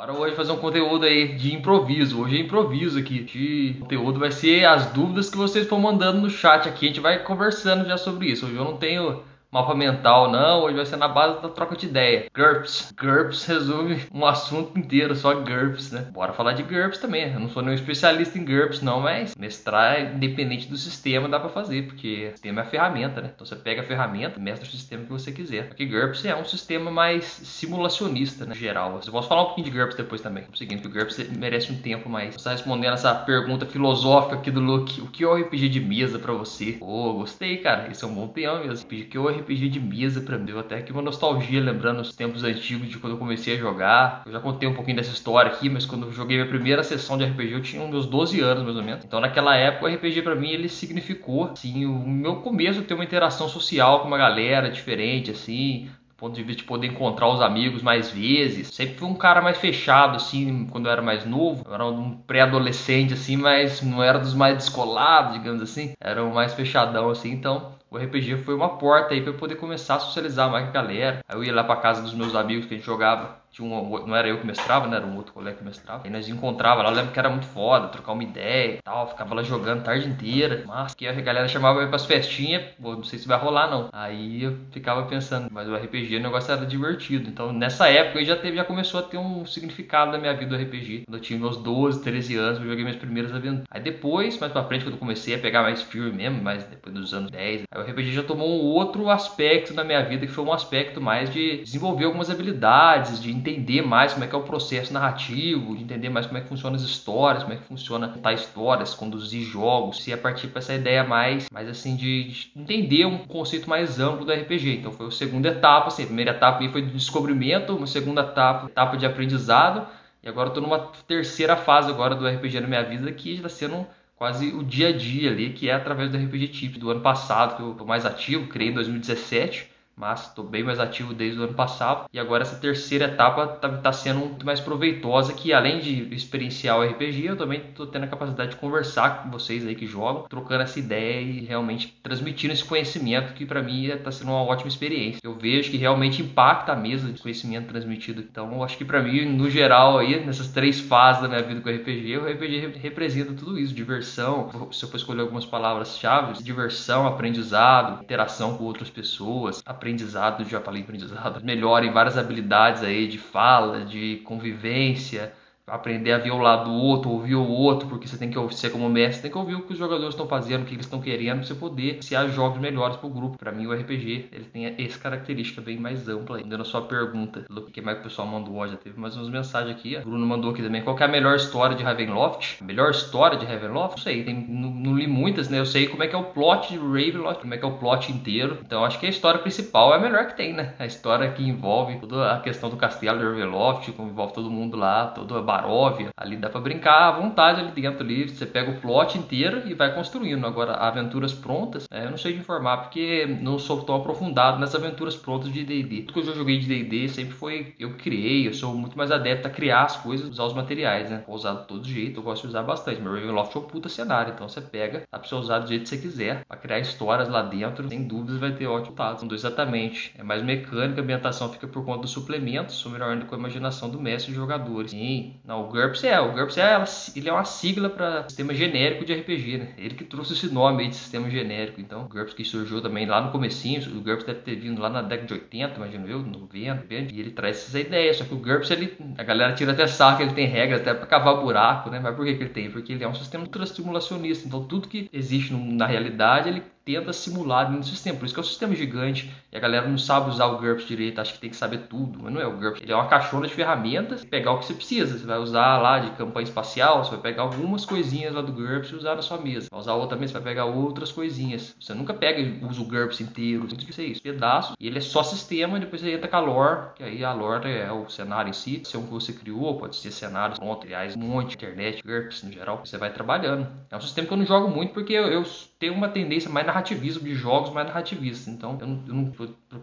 Bora hoje fazer um conteúdo aí de improviso. Hoje é improviso aqui. De conteúdo vai ser as dúvidas que vocês for mandando no chat aqui. A gente vai conversando já sobre isso. Hoje eu não tenho mapa mental, não. Hoje vai ser na base da troca de ideia. GURPS. GURPS resume um assunto inteiro, só GURPS, né? Bora falar de GURPS também. Eu não sou nenhum especialista em GURPS, não, mas mestrar independente do sistema dá para fazer, porque o sistema é a ferramenta, né? Então você pega a ferramenta, mestra o sistema que você quiser. Porque GURPS é um sistema mais simulacionista, né? Geral. Eu posso falar um pouquinho de GURPS depois também. É o seguinte, o GURPS merece um tempo mais. Você está respondendo essa pergunta filosófica aqui do Luke. O que é o RPG de mesa para você? Pô, oh, gostei, cara. Esse é um bom tema mesmo. RPG que é o RPG de mesa pra mim. Até aqui uma nostalgia, lembrando os tempos antigos de quando eu comecei a jogar. Eu já contei um pouquinho dessa história aqui, mas quando eu joguei minha primeira sessão de RPG, eu tinha meus 12 anos, mais ou menos. Então, naquela época, o RPG pra mim, ele significou, assim, o meu começo ter uma interação social com uma galera diferente, assim, ponto de vista de poder encontrar os amigos mais vezes. Sempre fui um cara mais fechado, assim, quando eu era mais novo. Eu era um pré-adolescente, assim, mas não era dos mais descolados, digamos assim. Era um mais fechadão, assim, então o RPG foi uma porta aí para eu poder começar a socializar mais com a galera. Aí eu ia lá para casa dos meus amigos que a gente jogava um, não era eu que mestrava, né? Era um outro colega que mestrava. Aí nós encontrava lá, eu lembro que era muito foda, trocar uma ideia e tal. Ficava lá jogando a tarde inteira. Mas que a galera chamava eu pras festinhas, pô, não sei se vai rolar não. Aí eu ficava pensando, mas o RPG o negócio era divertido. Então nessa época já teve, já começou a ter um significado na minha vida do RPG. Quando eu tinha meus 12, 13 anos, eu joguei minhas primeiras aventuras. Aí depois, mais pra frente, quando eu comecei a pegar mais firme mesmo, mas depois dos anos 10, aí o RPG já tomou um outro aspecto na minha vida, que foi um aspecto mais de desenvolver algumas habilidades, de entender mais como é que é o processo narrativo, de entender mais como é que funciona as histórias, como é que funciona contar histórias, conduzir jogos, se é partir para essa ideia mais, mais assim de, entender um conceito mais amplo do RPG. Então foi a segunda etapa, assim, a primeira etapa foi de descobrimento, uma segunda etapa, etapa de aprendizado, e agora estou numa terceira fase agora do RPG na minha vida que está sendo quase o dia a dia ali, que é através do RPG Tips do ano passado, que eu estou mais ativo, criei em 2017 mas estou bem mais ativo desde o ano passado. E agora essa terceira etapa está tá sendo muito mais proveitosa que além de experienciar o RPG eu também estou tendo a capacidade de conversar com vocês aí que jogam trocando essa ideia e realmente transmitindo esse conhecimento que para mim está sendo uma ótima experiência. Eu vejo que realmente impacta a mesa de conhecimento transmitido. Então acho que para mim no geral aí nessas três fases da minha vida com o RPG o RPG representa tudo isso diversão. Se eu for escolher algumas palavras-chave diversão aprendizado interação com outras pessoas aprendizado aprendizado, já falei aprendizado, melhorem várias habilidades aí de fala, de convivência, aprender a ver o lado do outro, ouvir o outro, porque você tem que ser como mestre, tem que ouvir o que os jogadores estão fazendo, o que eles estão querendo, para você poder criar jogos melhores para o grupo. Para mim, o RPG ele tem essa característica bem mais ampla. Respondendo a sua pergunta, do que mais que o pessoal mandou hoje, já teve mais umas mensagens aqui. O Bruno mandou aqui também. Qual é a melhor história de Ravenloft? A melhor história de Ravenloft? Não sei, tem, não, não, li muitas, né? Eu sei como é que é o plot de Ravenloft, como é que é o plot inteiro. Então, acho que a história principal é a melhor que tem, né? A história que envolve toda a questão do castelo de Ravenloft, como envolve todo mundo lá, toda a Baróvia. Ali dá para brincar à vontade ali dentro ali. Você pega o plot inteiro e vai construindo. Agora, aventuras prontas, é, eu não sei de informar porque não sou tão aprofundado nas aventuras prontas de D&D. Tudo que eu já joguei de D&D sempre foi eu criei. Eu sou muito mais adepto a criar as coisas, usar os materiais, né? Vou usar de todo jeito, eu gosto de usar bastante. Meu Ravenloft é um puta cenário, então você pega, dá pra você usar do jeito que você quiser, para criar histórias lá dentro. Sem dúvidas vai ter ótimo resultado. Exatamente. É mais mecânica, a ambientação fica por conta dos suplementos, sou melhor com a imaginação do mestre e jogadores. Sim, não, o GURPS é, o GURPS é, ele é uma sigla para sistema genérico de RPG, né? Ele que trouxe esse nome aí de sistema genérico. Então, o GURPS que surgiu também lá no comecinho, o GURPS deve ter vindo lá na década de 80, imagino eu, 90, e ele traz essa ideia. Só que o GURPS, ele, a galera tira até saco ele tem regras até para cavar buraco, né? Mas por que, que ele tem? Porque ele é um sistema ultrastimulacionista. Então, tudo que existe na realidade, ele tenta simular no sistema. Por isso que é um sistema gigante e a galera não sabe usar o GURPS direito, acha que tem que saber tudo. Mas não é o GURPS. Ele é uma caixona de ferramentas, pegar o que você precisa. Você vai usar lá de campanha espacial, você vai pegar algumas coisinhas lá do GURPS e usar na sua mesa. Vai usar outra mesa, você vai pegar outras coisinhas. Você nunca pega e usa o GURPS inteiro. Tem que ser isso. Pedaços. E ele é só sistema e depois você entra com a lore, que aí a lore é o cenário em si. Se é um que você criou, pode ser cenários, materiais, um monte, internet, GURPS no geral. Você vai trabalhando. É um sistema que eu não jogo muito porque eu, eu tem uma tendência mais narrativista de jogos mais narrativistas. Então, eu eu não,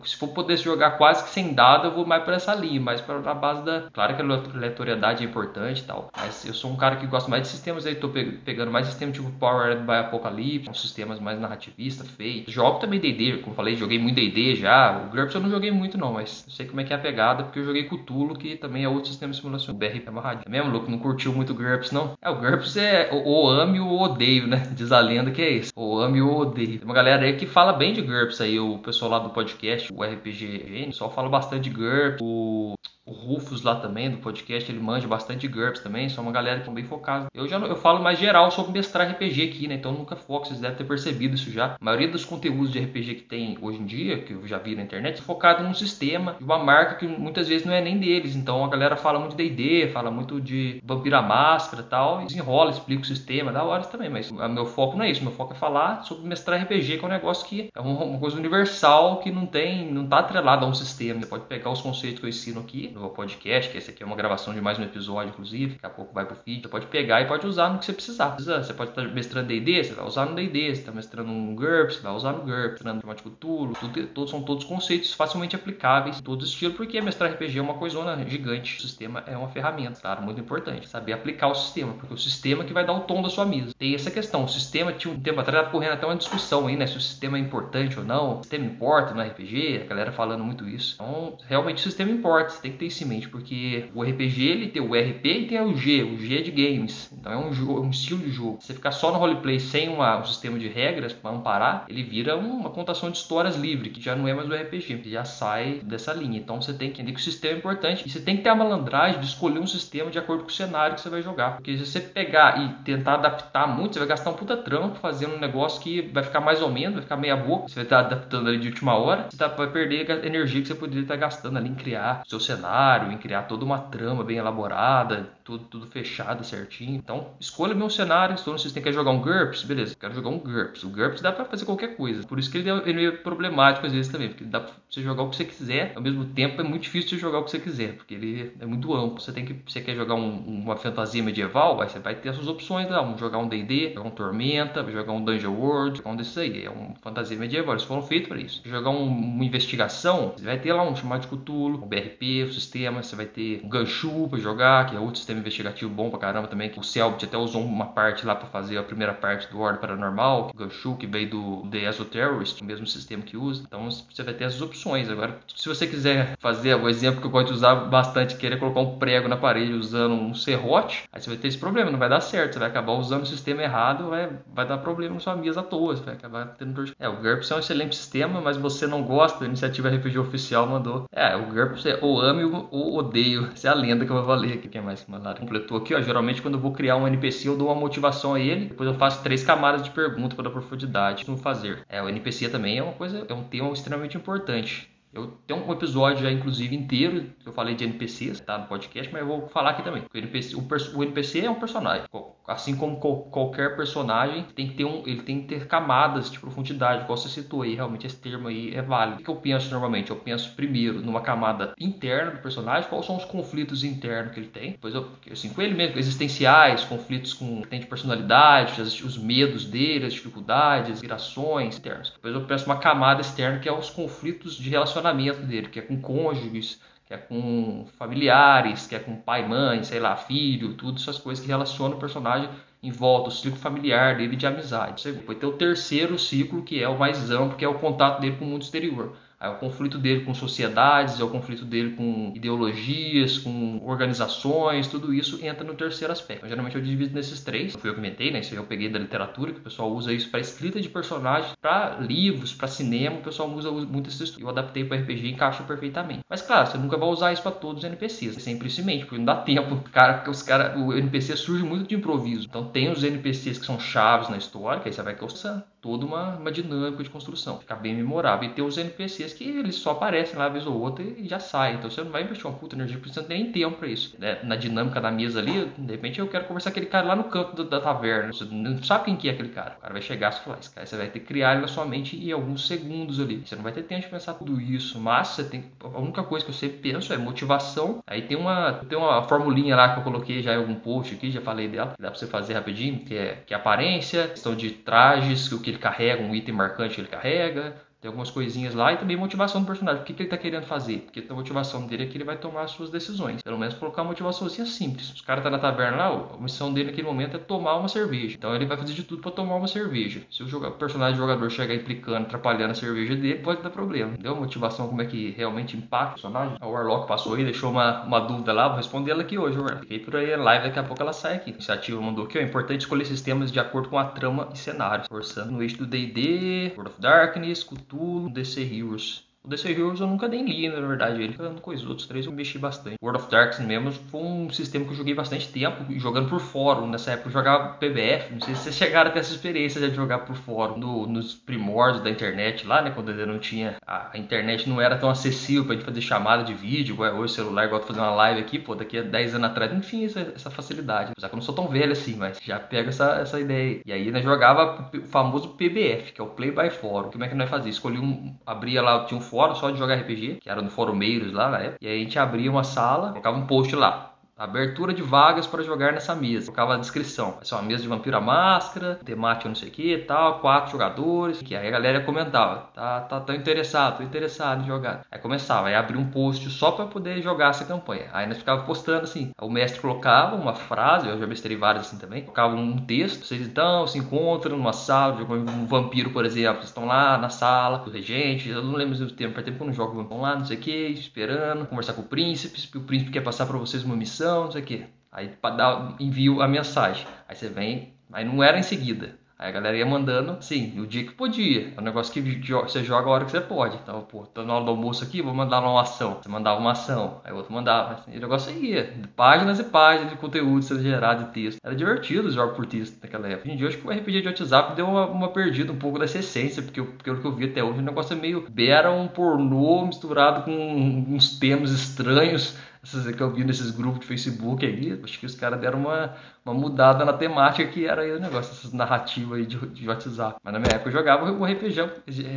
se for poder jogar quase que sem dado, eu vou mais para essa linha, mais para a base da. Claro que a aleatoriedade é importante e tal, mas eu sou um cara que gosta mais de sistemas aí, tô pegando mais sistemas tipo Powered by Apocalypse, sistemas mais narrativistas, feitos. Jogo também DD, como falei, joguei muito DD já. O GURPS eu não joguei muito não, mas eu sei como é que é a pegada, porque eu joguei Cthulhu, que também é outro sistema de simulação. O BR é amarradinho. É mesmo, louco? Não curtiu muito o GURPS, não? É, o GURPS é o, ame ou odeio, né? Diz a lenda que é isso. Ame ou odeio. Tem uma galera aí que fala bem de GURPS aí, o pessoal lá do podcast, o RPG, o pessoal fala bastante de GURPS, o o Rufus lá também, do podcast, ele manja bastante GURPS também, são uma galera que estão bem focados. Eu já eu falo mais geral sobre mestrar RPG aqui, né? Então nunca foco, vocês devem ter percebido isso já. A maioria dos conteúdos de RPG que tem hoje em dia, que eu já vi na internet, é focado num sistema de uma marca que muitas vezes não é nem deles. Então a galera fala muito de D&D, fala muito de Vampira Máscara e tal, e desenrola, explica o sistema, dá horas também, mas o meu foco não é isso, meu foco é falar sobre mestrar RPG, que é um negócio que é uma coisa universal, que não tem, não tá atrelado a um sistema. Você pode pegar os conceitos que eu ensino aqui, no podcast, que esse aqui é uma gravação de mais um episódio, inclusive, daqui a pouco vai pro feed, você pode pegar e pode usar no que você precisar. Você pode estar mestrando D&D, você vai usar no D&D, você está mestrando um GURPS, você vai usar no GURPS, mestrando Matemático Tulo, todos, são todos conceitos facilmente aplicáveis, todo estilo, porque mestrar RPG é uma coisona gigante. O sistema é uma ferramenta, claro, muito importante, saber aplicar o sistema, porque o sistema é que vai dar o tom da sua mesa. Tem essa questão, o sistema, tinha um tempo atrás, correndo até uma discussão aí, né, se o sistema é importante ou não, o sistema importa no RPG, a galera falando muito isso. Então, realmente o sistema importa, você tem que ter porque o RPG ele tem o RP e tem o G, o G é de games. Então é um, jogo, um estilo de jogo. Se você ficar só no roleplay sem uma, um sistema de regras para amparar, ele vira uma contação de histórias livre, que já não é mais o RPG, já sai dessa linha. Então você tem que entender que o sistema é importante e você tem que ter a malandragem de escolher um sistema de acordo com o cenário que você vai jogar. Porque se você pegar e tentar adaptar muito, você vai gastar um puta trampo fazendo um negócio que vai ficar mais ou menos, vai ficar meia boca. Você vai estar adaptando ali de última hora, você tá, vai perder a energia que você poderia estar gastando ali em criar seu cenário, em criar toda uma trama bem elaborada, tudo, tudo fechado certinho. Então, escolha meu cenário. Então, vocês têm que jogar um GURPS, beleza, quero jogar um GURPS. O GURPS dá pra fazer qualquer coisa. Por isso que ele é, ele é problemático às vezes também, porque dá pra você jogar o que você quiser, ao mesmo tempo é muito difícil de jogar o que você quiser, porque ele é muito amplo. Você tem que, você quer jogar um, uma fantasia medieval, você vai ter as suas opções lá, um, jogar um D&D, jogar um Tormenta, jogar um Dungeon World, jogar um desses aí, é uma fantasia medieval, eles foram feitos para isso. Jogar um, uma investigação, você vai ter lá um chamado de Cthulhu, um BRP, o sistema, você vai ter um Ganchu para jogar, que é outro sistema investigativo bom pra caramba também, que o Selbit até usou uma parte lá para fazer a primeira parte do Ordem Paranormal, o Ganchu que veio do The Esoterrorist, o mesmo sistema que usa. Então você vai ter essas opções. Agora, se você quiser fazer o exemplo que eu gosto de usar bastante, querer colocar um prego na parede usando um serrote, aí você vai ter esse problema, não vai dar certo, você vai acabar usando o sistema errado, vai, vai dar problema na sua mesa à toa, você vai acabar tendo dor. É, o GURPS é um excelente sistema, mas você não gosta, a iniciativa RPG oficial mandou. É, o GURPS é ou ame ou odeio. Essa é a lenda que eu vou ler aqui. Quem mais mandaram? Completou aqui, ó. Geralmente quando eu vou criar um NPC, eu dou uma motivação a ele, depois eu faço três camadas de pergunta para profundidade no fazer. É, o NPC também é uma coisa, é um tema extremamente importante. Eu tenho um episódio já, inclusive, inteiro que eu falei de NPCs, tá? No podcast, mas eu vou falar aqui também. O NPC, o, o NPC é um personagem. Assim como qualquer personagem, tem que ter um, ele tem que ter camadas de profundidade, igual você citou aí, realmente esse termo aí é válido. O que eu penso normalmente? Eu penso primeiro numa camada interna do personagem, quais são os conflitos internos que ele tem. Depois eu, assim, com ele mesmo, existenciais, conflitos com tem de personalidade, os medos dele, as dificuldades, as virações internas. Depois eu penso uma camada externa que é os conflitos de relacionamento dele, que é com cônjuges, que é com familiares, que é com pai, mãe, sei lá, filho, tudo essas coisas que relacionam o personagem em volta, o ciclo familiar dele de amizade. Você vai ter o terceiro ciclo, que é o mais amplo, que é o contato dele com o mundo exterior. É o conflito dele com sociedades, é o conflito dele com ideologias, com organizações, tudo isso entra no terceiro aspecto. Então, geralmente eu divido nesses três. Eu fui eu que inventei, né? Isso eu peguei da literatura, que o pessoal usa isso para escrita de personagens, para livros, para cinema, o pessoal usa muito estudo. Eu adaptei para RPG e encaixa perfeitamente. Mas claro, você nunca vai usar isso para todos os NPCs. É sempre isso em mente, porque não dá tempo. Cara, os cara, o NPC surge muito de improviso. Então tem os NPCs que são chaves na história, que aí você vai causando toda uma, uma dinâmica de construção. Fica bem memorável. E tem os NPCs que eles só aparecem lá vez ou outra e já saem. Então você não vai investir uma puta energia porque você não tem nem tempo para isso. Né? Na dinâmica da mesa ali, de repente eu quero conversar com aquele cara lá no canto do, da taverna. Você não sabe quem que é aquele cara. O cara vai chegar e falar, esse cara você vai ter que criar ele na sua mente em alguns segundos ali. Você não vai ter tempo de pensar tudo isso. Mas você tem. A única coisa que eu sempre penso é motivação. Aí tem uma, tem uma formulinha lá que eu coloquei já em algum post aqui, já falei dela, dá pra você fazer rapidinho, que é, que é aparência, questão de trajes, o que ele carrega, um item marcante que ele carrega, tem algumas coisinhas lá e também motivação do personagem. O que, que ele está querendo fazer? Porque a motivação dele é que ele vai tomar as suas decisões. Pelo menos colocar uma motivaçãozinha simples. Os caras tá na taverna lá, a missão dele naquele momento é tomar uma cerveja. Então ele vai fazer de tudo para tomar uma cerveja. Se o, personagem do jogador chegar implicando, atrapalhando a cerveja dele, pode dar problema. Entendeu? Motivação, como é que realmente impacta o personagem. O Warlock passou aí, deixou uma, uma dúvida lá, vou responder ela aqui hoje, Warlock. Fiquei por aí a live, daqui a pouco ela sai aqui. A iniciativa mandou aqui, ó. É importante escolher sistemas de acordo com a trama e cenário. Forçando no eixo do DD, World of Darkness, Cthulhu, DC Heroes. O DC Heroes eu nunca nem li, na verdade. Ele ficando com os outros três eu mexi bastante. World of Darkness mesmo foi um sistema que eu joguei bastante tempo, jogando por fórum. Nessa época eu jogava PBF. Não sei se vocês chegaram a ter essa experiência de jogar por fórum. No, nos primórdios da internet lá, né? Quando ainda não tinha. A, internet não era tão acessível pra gente fazer chamada de vídeo, igual é hoje o celular, igual fazer uma live aqui, pô, daqui a 10 anos atrás. Enfim, essa, essa facilidade. Apesar que eu não sou tão velho assim, mas já pega essa, essa ideia. E aí, né, jogava o famoso PBF, que é o Play by Fórum. Como é que nós fazia? Escolhi um. Abria lá, tinha um fórum só de jogar RPG que era no Forumeiros lá na época. E aí a gente abria uma sala, colocava um post lá. Abertura de vagas para jogar nessa mesa. Colocava a descrição. Ser uma mesa de vampiro à máscara, temática não sei o que tal, quatro jogadores. Que aí a galera comentava. Tá, tá, tá interessado, tô interessado em jogar. Aí começava, aí abria um post só para poder jogar essa campanha. Aí nós ficava postando assim. O mestre colocava uma frase, eu já mestrei várias assim também. Colocava um texto. Vocês então se encontram numa sala, um vampiro, por exemplo. Vocês estão lá na sala, do regente. Eu não lembro do tempo, faz tempo que eu não jogo. Estão lá, não sei o que, esperando, conversar com o príncipe. O príncipe quer passar para vocês uma missão não sei o que. Aí dar, envio a mensagem. Aí você vem, aí não era em seguida. Aí a galera ia mandando, sim, o dia que podia. É um negócio que você joga a hora que você pode. Então, pô, tô na hora do almoço aqui, vou mandar uma ação. Você mandava uma ação, aí o outro mandava. Assim, e o negócio ia. Páginas e páginas de conteúdo sendo gerado de texto. Era divertido os jogos por texto naquela época. Hoje em dia, acho que o RPG de WhatsApp deu uma, uma perdida um pouco dessa essência, porque pelo que eu vi até hoje, o negócio é meio beira um pornô misturado com uns temas estranhos essas que eu vi nesses grupos de Facebook aí, acho que os caras deram uma, uma mudada na temática que era aí o negócio, essas narrativas aí de, de WhatsApp. Mas na minha época eu jogava o RPG,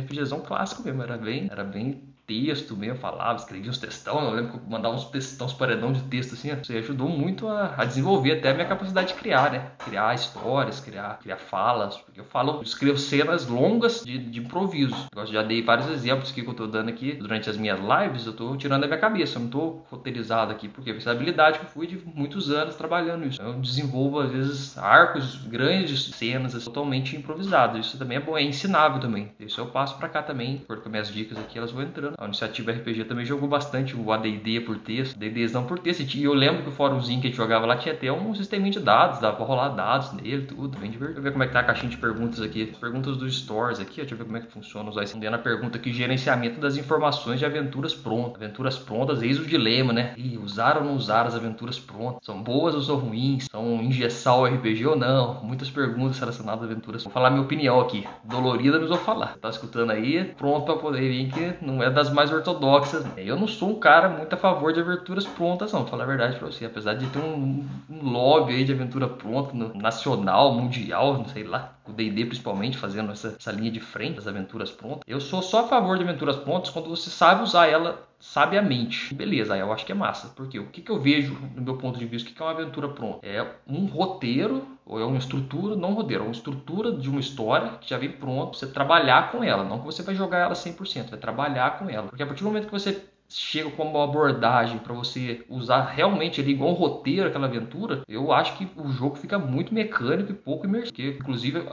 RPGzão clássico mesmo, era bem, era bem texto mesmo, falava, escrevia uns textão, eu lembro que eu mandava uns textão, uns paredão de texto assim, isso ajudou muito a, a, desenvolver até a minha capacidade de criar, né? Criar histórias, criar, criar falas, porque eu falo, eu escrevo cenas longas de, de improviso. Eu já dei vários exemplos que eu tô dando aqui durante as minhas lives, eu tô tirando da minha cabeça, eu não tô roteirizado aqui, porque essa habilidade que eu fui de muitos anos trabalhando isso. Eu desenvolvo às vezes arcos grandes, cenas assim, totalmente improvisadas. Isso também é bom, é ensinável também. Isso eu passo para cá também, com minhas dicas aqui, elas vão entrando. A iniciativa RPG também jogou bastante o AD&D por texto, DDs não por texto. E eu lembro que o fórumzinho que a gente jogava lá tinha até um sistema de dados, dava pra rolar dados nele, tudo, bem divertido. Deixa eu ver como é que tá a caixinha de perguntas aqui. Perguntas dos stores aqui, deixa eu ver como é que funciona. Usar respondendo a pergunta aqui, gerenciamento das informações de aventuras prontas. Aventuras prontas, eis o dilema, né? E usar ou não usar as aventuras prontas? São boas ou são ruins? São engessar o RPG ou não? Muitas perguntas relacionadas a aventuras. Vou falar minha opinião aqui. Dolorida, mas vou falar. Tá escutando aí? Pronto pra poder vir que não é das mais ortodoxas. Eu não sou um cara muito a favor de aventuras prontas, não, falar a verdade pra você. Apesar de ter um, um lobby aí de aventura pronta, no, nacional, mundial, não sei lá, o D&D principalmente fazendo essa, essa linha de frente das aventuras prontas. Eu sou só a favor de aventuras prontas quando você sabe usar ela sabiamente. Beleza, aí eu acho que é massa. Porque o que, que eu vejo, no meu ponto de vista, o que, que é uma aventura pronta? É um roteiro, é uma estrutura, não um roteiro, é uma estrutura de uma história que já vem pronto, você trabalhar com ela. Não que você vai jogar ela 100%, vai trabalhar com ela. Porque a partir do momento que você chega com uma abordagem para você usar realmente ali igual um roteiro aquela aventura, eu acho que o jogo fica muito mecânico e pouco imersivo. Inclusive,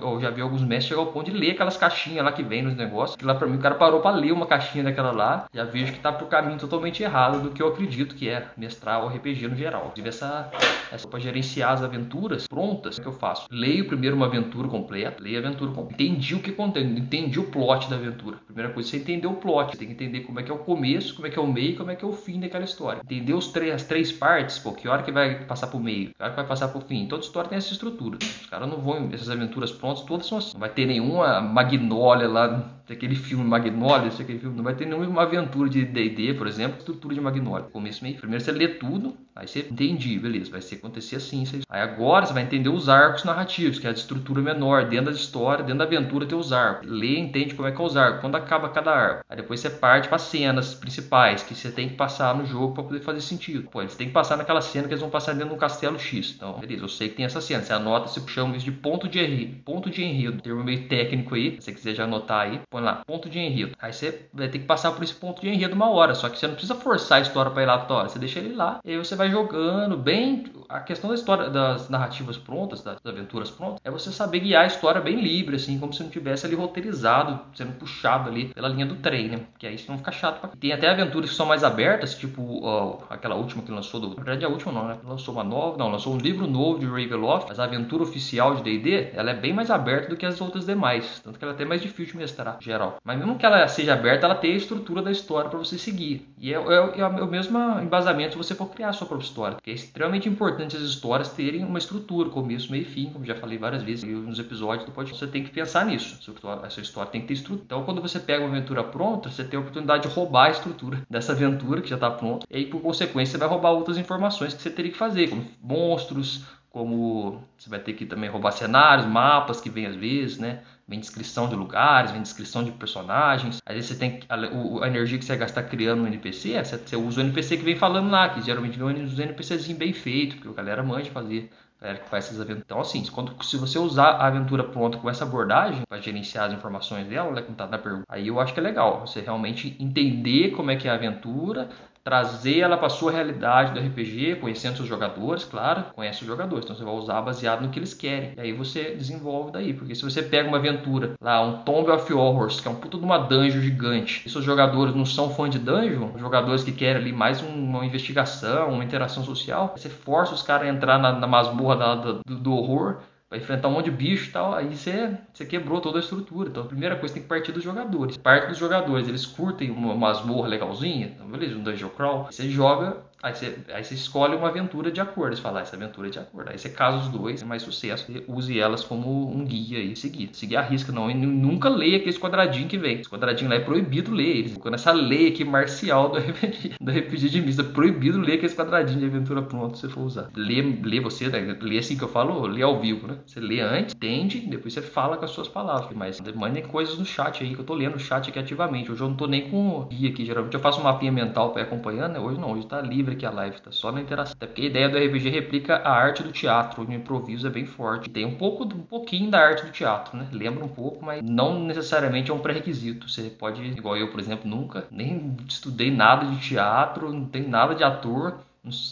eu já vi alguns mestres chegar ao ponto de ler aquelas caixinhas lá que vem nos negócios. Que lá para mim o cara parou para ler uma caixinha daquela lá, já vejo que tá pro caminho totalmente errado do que eu acredito que é mestrar o RPG no geral. Inclusive essa essa para gerenciar as aventuras prontas, o que eu faço? Leio primeiro uma aventura completa, leio a aventura completa. Entendi o que contém, entendi o plot da aventura. Primeira coisa, você entendeu o plot, você tem que entender como é que é o começo começo, como é que é o meio, como é que é o fim daquela história. Entender os três, as três partes, pô, que hora que vai passar pro meio, que hora que vai passar pro fim. Toda história tem essa estrutura. Os caras não vão, essas aventuras prontas, todas são assim. Não vai ter nenhuma magnólia lá aquele filme Magnolia, aquele filme, não vai ter nenhuma aventura de D&D, por exemplo, estrutura de Magnolia, começo meio. Primeiro você lê tudo, aí você entendi, beleza, vai ser acontecer assim, aí agora você vai entender os arcos narrativos, que é a estrutura menor, dentro da história, dentro da aventura tem os arcos. Lê, entende como é que é os arcos, quando acaba cada arco. Aí depois você parte para cenas principais que você tem que passar no jogo para poder fazer sentido. Pô, eles têm que passar naquela cena que eles vão passar dentro de um castelo X. Então, beleza, eu sei que tem essa cena. Você anota, você chama isso de ponto de enredo, ponto de enredo, termo meio técnico aí, se você quiser já anotar aí, põe lá, ponto de enredo. Aí você vai ter que passar por esse ponto de enredo uma hora, só que você não precisa forçar a história para ir lá toda hora, você deixa ele lá, e aí você vai jogando bem. A questão da história, das narrativas prontas, das aventuras prontas, é você saber guiar a história bem livre, assim, como se não tivesse ali roteirizado, sendo puxado ali pela linha do trem, né? Que aí não fica chato. Pra... Tem até aventuras que são mais abertas, tipo ó, aquela última que lançou, do... na verdade a última não, né? Lançou uma nova, não, lançou um livro novo de Ravenloft, mas a aventura oficial de D&D, ela é bem mais aberta do que as outras demais, tanto que ela é até mais difícil de mestrar, geral. Mas mesmo que ela seja aberta, ela tem a estrutura da história para você seguir. E é, é, é, o mesmo embasamento se você for criar a sua própria história. Porque é extremamente importante as histórias terem uma estrutura, começo, meio e fim, como já falei várias vezes nos episódios do podcast. Você tem que pensar nisso. A sua história tem que ter estrutura. Então, quando você pega uma aventura pronta, você tem a oportunidade de roubar a estrutura dessa aventura que já está pronta. E aí, por consequência, você vai roubar outras informações que você teria que fazer, como monstros, como você vai ter que também roubar cenários, mapas que vem às vezes, né? Vem descrição de lugares, vem descrição de personagens. Às vezes você tem a, a energia que você vai gastar criando um NPC, você, você usa o NPC que vem falando lá, que geralmente vem uns NPCzinho bem feito, porque a galera manja fazer. Galera que faz essas aventuras. Então, assim, quando, se você usar a aventura pronta com essa abordagem para gerenciar as informações dela, né, como na pergunta, aí eu acho que é legal. Você realmente entender como é que é a aventura, trazer ela para sua realidade do RPG, conhecendo seus jogadores, claro, conhece os jogadores, então você vai usar baseado no que eles querem. E aí você desenvolve daí, porque se você pega uma aventura lá, um Tomb of Horrors, que é um puta de uma dungeon gigante, e seus jogadores não são fã de dungeon, jogadores que querem ali mais uma investigação, uma interação social, você força os caras a entrar na, na masmorra da, do, do horror vai enfrentar um monte de bicho e tal, aí você, você quebrou toda a estrutura. Então a primeira coisa tem que partir dos jogadores. Parte dos jogadores, eles curtem uma masmorra legalzinha, então, beleza, um dungeon crawl, você joga Aí você, aí você escolhe uma aventura de acordo. Você fala, ah, essa aventura é de acordo. Aí você casa os dois, tem mais sucesso. Use elas como um guia e seguir. Seguir a risca, não. E nunca leia aqueles quadradinhos que vem. Esse quadradinho lá é proibido ler. Eles ficam nessa lei aqui marcial do RPG, do RPG de mista. É proibido ler aqueles quadradinhos de aventura pronto se você for usar. Lê, lê você, né? lê assim que eu falo, lê ao vivo, né? Você lê antes, entende, depois você fala com as suas palavras. Mas mandem coisas no chat aí, que eu tô lendo o chat aqui ativamente. Hoje eu não tô nem com guia aqui. Geralmente eu faço um mapinha mental pra ir acompanhando, né? Hoje não, hoje tá livre aqui a live, tá só na interação. Até porque a ideia do RPG replica a arte do teatro, onde o improviso é bem forte. Tem um pouco, um pouquinho da arte do teatro, né? Lembra um pouco, mas não necessariamente é um pré-requisito. Você pode, igual eu, por exemplo, nunca nem estudei nada de teatro, não tem nada de ator.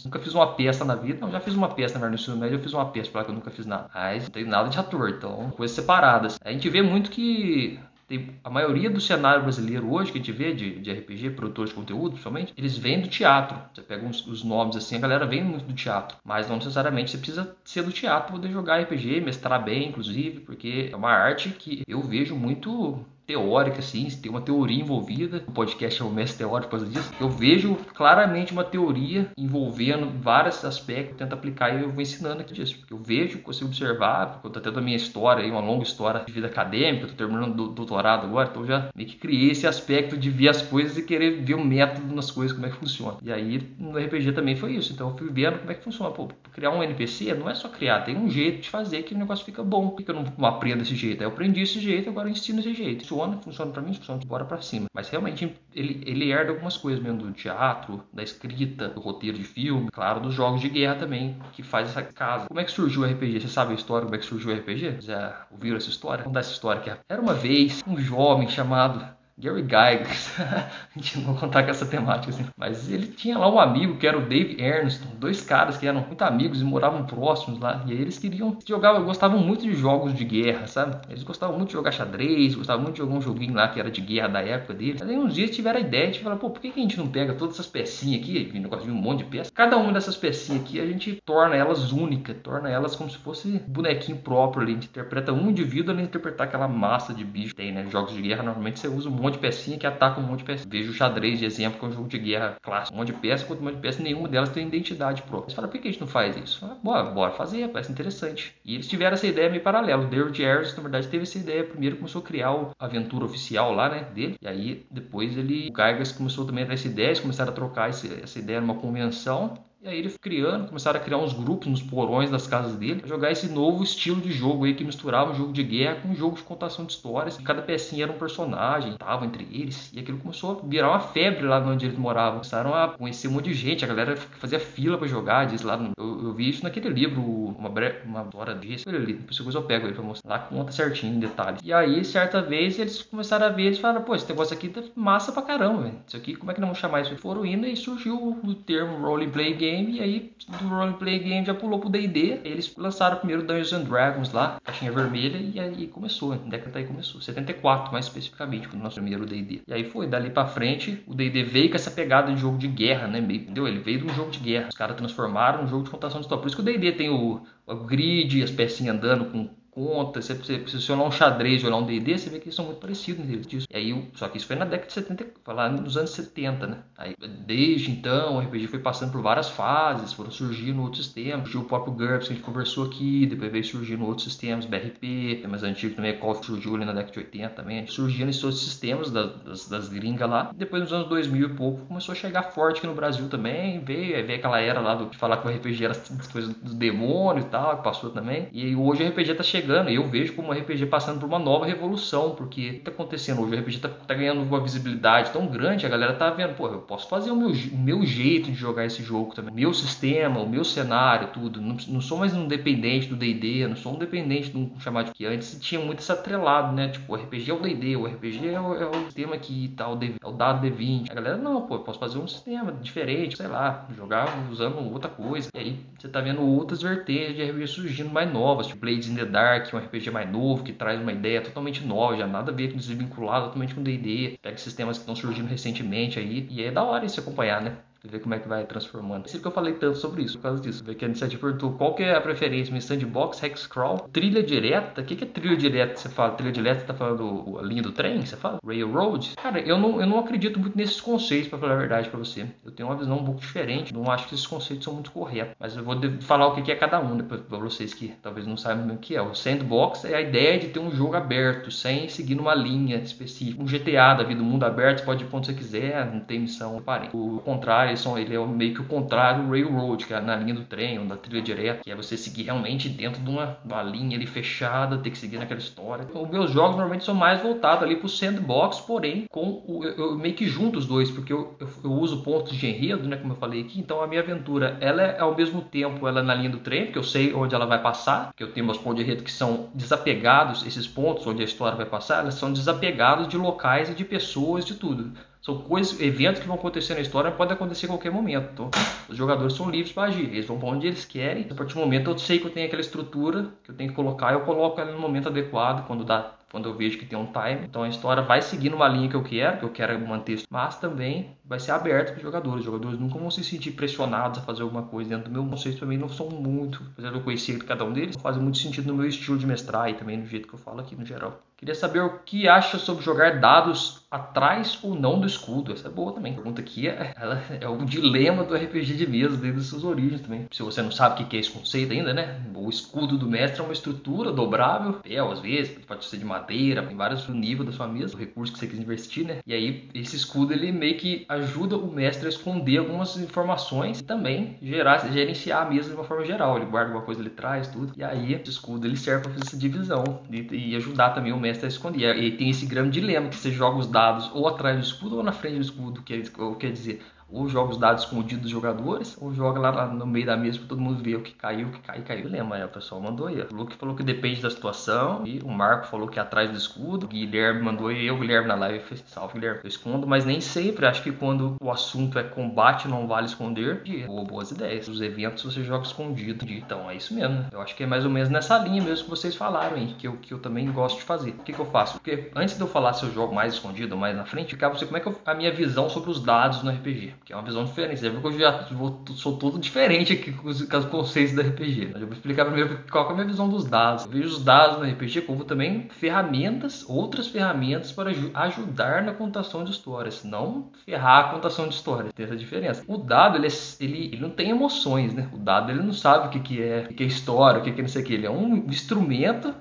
Nunca fiz uma peça na vida. Não, já fiz uma peça na verdade, no ensino médio, eu fiz uma peça, para que eu nunca fiz nada. Mas não tem nada de ator, então coisas separadas. A gente vê muito que tem, a maioria do cenário brasileiro hoje que a gente vê de, de RPG, produtores de conteúdo, principalmente, eles vêm do teatro. Você pega uns, os nomes assim, a galera vem muito do teatro. Mas não necessariamente você precisa ser do teatro para poder jogar RPG, mestrar bem, inclusive, porque é uma arte que eu vejo muito teórica, assim, tem uma teoria envolvida. O podcast é o mestre teórico por causa disso. Eu vejo claramente uma teoria envolvendo vários aspectos, tento aplicar e eu vou ensinando aqui disso. Porque eu vejo, consigo observar, porque eu tô tendo a minha história aí, uma longa história de vida acadêmica, eu tô terminando o doutorado agora, então já meio que criei esse aspecto de ver as coisas e querer ver o método nas coisas, como é que funciona. E aí no RPG também foi isso. Então eu fui vendo como é que funciona. Pô, criar um NPC não é só criar, tem um jeito de fazer que o negócio fica bom. Por que eu não aprendo desse jeito? Aí eu aprendi desse jeito, agora eu ensino desse jeito funciona, funciona para mim, funciona bora para cima. Mas realmente ele, ele herda algumas coisas mesmo do teatro, da escrita, do roteiro de filme, claro, dos jogos de guerra também, que faz essa casa. Como é que surgiu o RPG? Você sabe a história como é que surgiu o RPG? Já ouviram essa história? Vamos dar essa história aqui. Era uma vez um jovem chamado Gary Gygax. a gente não contar com essa temática assim. Mas ele tinha lá um amigo que era o Dave Ernston, dois caras que eram muito amigos e moravam próximos lá. E aí eles queriam jogar, gostavam muito de jogos de guerra, sabe? Eles gostavam muito de jogar xadrez, gostavam muito de jogar um joguinho lá que era de guerra da época deles. Aí uns dias tiveram a ideia de falar, pô, por que, que a gente não pega todas essas pecinhas aqui? Um negócio de um monte de peças. Cada uma dessas pecinhas aqui a gente torna elas únicas, torna elas como se fosse um bonequinho próprio ali. A gente interpreta um indivíduo além de interpretar aquela massa de bicho que tem, né? Jogos de guerra normalmente você usa um monte monte de pecinha que ataca um monte de pecinha. Vejo o xadrez de exemplo, que é um jogo de guerra clássico. Um monte de peça, quanto um monte de peça, nenhuma delas tem identidade própria. Você fala, por que a gente não faz isso? Fala, bora, bora fazer, parece interessante. E eles tiveram essa ideia meio paralela. O David Ayers, na verdade, teve essa ideia. Primeiro começou a criar a aventura oficial lá, né, dele. E aí, depois ele, o começou também a dar essa ideia, eles começaram a trocar esse, essa ideia numa convenção. E aí ele criando, começaram a criar uns grupos nos porões das casas dele, pra jogar esse novo estilo de jogo aí que misturava um jogo de guerra com um jogo de contação de histórias. Cada pecinha era um personagem, tava entre eles, e aquilo começou a virar uma febre lá onde eles moravam. Começaram a conhecer um monte de gente, a galera fazia fila para jogar, diz lá. No... Eu, eu, vi isso naquele livro, uma breve, uma hora desse, ali, depois eu pego ele pra mostrar. Lá conta certinho em detalhes. E aí, certa vez, eles começaram a ver, eles falaram, pô, esse negócio aqui tá massa pra caramba, velho. Isso aqui, como é que não vamos chamar isso? Foram indo e surgiu o termo role play game game, e aí do roleplay game já pulou pro D&D, eles lançaram primeiro Dungeons and Dragons lá, caixinha vermelha, e aí começou, a década aí começou, 74 mais especificamente, quando nosso primeiro D&D. E aí foi, dali pra frente, o D&D veio com essa pegada de jogo de guerra, né, entendeu? Ele veio de um jogo de guerra, os caras transformaram um jogo de contação de história, por isso que o D&D tem o, o grid, as pecinhas andando com conta, você, você, você olhar um xadrez e olhar um D&D, você vê que eles são muito parecidos disso. E aí, só que isso foi na década de 70, lá nos anos 70, né? Aí, desde então, o RPG foi passando por várias fases, foram surgindo outros sistemas, surgiu o próprio GURPS que a gente conversou aqui, depois veio surgindo outros sistemas, BRP, mais antigo também, Call surgiu ali na década de 80 também, surgindo esses outros sistemas das, das, das gringas lá. Depois, nos anos 2000 e pouco, começou a chegar forte aqui no Brasil também, veio, veio aquela era lá do, de falar que o RPG era as coisas do demônio e tal, que passou também. E hoje o RPG tá chegando chegando, e eu vejo como o RPG passando por uma nova revolução, porque o que está acontecendo hoje? O RPG está tá ganhando uma visibilidade tão grande, a galera tá vendo, pô, eu posso fazer o meu, meu jeito de jogar esse jogo também, meu sistema, o meu cenário, tudo. Não, não sou mais um dependente do D&D, não sou um dependente de um chamado que antes tinha muito esse atrelado, né? Tipo, o RPG é o D&D, o RPG é o, é o sistema que tá, o, D, é o dado D20. A galera, não, pô, eu posso fazer um sistema diferente, sei lá, jogar usando outra coisa. E aí você tá vendo outras vertentes de RPG surgindo mais novas, tipo Blades in the Dark, Dark, um RPG mais novo, que traz uma ideia totalmente nova, já nada a ver com desvinculado totalmente com D&D, pega sistemas que estão surgindo recentemente aí, e é da hora isso acompanhar, né? Ver como é que vai transformando. Esse que eu falei tanto sobre isso, por causa disso. Ver que a iniciativa perguntou qual que é a preferência, em sandbox, hexcrawl, trilha direta. O que, que é trilha direta? Você fala trilha direta, você tá falando a linha do trem? Você fala railroad? Cara, eu não, eu não acredito muito nesses conceitos, para falar a verdade para você. Eu tenho uma visão um pouco diferente, não acho que esses conceitos são muito corretos. Mas eu vou falar o que, que é cada um, depois para vocês que talvez não saibam o que é. O sandbox é a ideia de ter um jogo aberto, sem seguir numa linha específica. Um GTA da vida, um mundo aberto, você pode ir pra onde você quiser, não tem missão. O contrário, são, ele é meio que o contrário do railroad, que é na linha do trem, ou da trilha direta, que é você seguir realmente dentro de uma, uma linha ali fechada, ter que seguir naquela história. Então, os meus jogos normalmente são mais voltados ali pro sandbox, porém, com o, eu, eu meio que junto os dois, porque eu, eu, eu, uso pontos de enredo, né, como eu falei aqui, então a minha aventura, ela é ao mesmo tempo, ela é na linha do trem, porque eu sei onde ela vai passar, que eu tenho meus pontos de enredo que são desapegados, esses pontos onde a história vai passar, elas são desapegados de locais e de pessoas, de tudo. São coisas, eventos que vão acontecer na história, pode acontecer a qualquer momento. Então, os jogadores são livres para agir, eles vão para onde eles querem. A partir do momento eu sei que eu tenho aquela estrutura que eu tenho que colocar, eu coloco ela no momento adequado, quando dá quando eu vejo que tem um time. Então a história vai seguir numa linha que eu quero, que eu quero manter, mas também vai ser aberto para os jogadores. Os jogadores nunca vão se sentir pressionados a fazer alguma coisa dentro do meu conceito. Mim não são muito, apesar de eu conhecer cada um deles, fazem muito sentido no meu estilo de mestrar e também no jeito que eu falo aqui no geral. Queria saber o que acha sobre jogar dados atrás ou não do escudo. Essa é boa também. A pergunta aqui é, ela é o dilema do RPG de mesa desde suas origens também. Se você não sabe o que é esse conceito ainda, né? O escudo do mestre é uma estrutura dobrável, papel às vezes, pode ser de madeira, tem vários níveis da sua mesa, o recurso que você quis investir, né? E aí esse escudo ele meio que ajuda o mestre a esconder algumas informações e também gerar, gerenciar a mesa de uma forma geral. Ele guarda alguma coisa, ele traz tudo. E aí esse escudo ele serve para fazer essa divisão e, e ajudar também o mestre a esconder. E tem esse grande dilema que você joga os dados ou atrás do escudo ou na frente do escudo, que quer dizer, ou joga os dados escondidos dos jogadores, ou joga lá no meio da mesa para todo mundo ver o que caiu, o que caiu, caiu. Lembra, né? O pessoal mandou aí. O Luke falou que depende da situação, e o Marco falou que é atrás do escudo. O Guilherme mandou eu, Guilherme, na live, fez salve, Guilherme. Eu escondo, mas nem sempre. Acho que quando o assunto é combate, não vale esconder. E boas ideias. Os eventos você joga escondido. Então é isso mesmo. Eu acho que é mais ou menos nessa linha mesmo que vocês falaram aí, que eu, que eu também gosto de fazer. O que, que eu faço? Porque antes de eu falar se eu jogo mais escondido ou mais na frente, ficava você como é que eu, a minha visão sobre os dados no RPG. Que é uma visão diferente. Você já viu que eu já vou, sou todo diferente aqui com os, com os conceitos da RPG. Eu vou explicar primeiro qual é a minha visão dos dados. Eu vejo os dados no RPG como também ferramentas, outras ferramentas para ajudar na contação de histórias, não ferrar a contação de histórias. Tem essa diferença. O dado, ele, é, ele, ele não tem emoções, né? O dado, ele não sabe o que, que é, o que é história, o que, que é não sei o que. Ele é um instrumento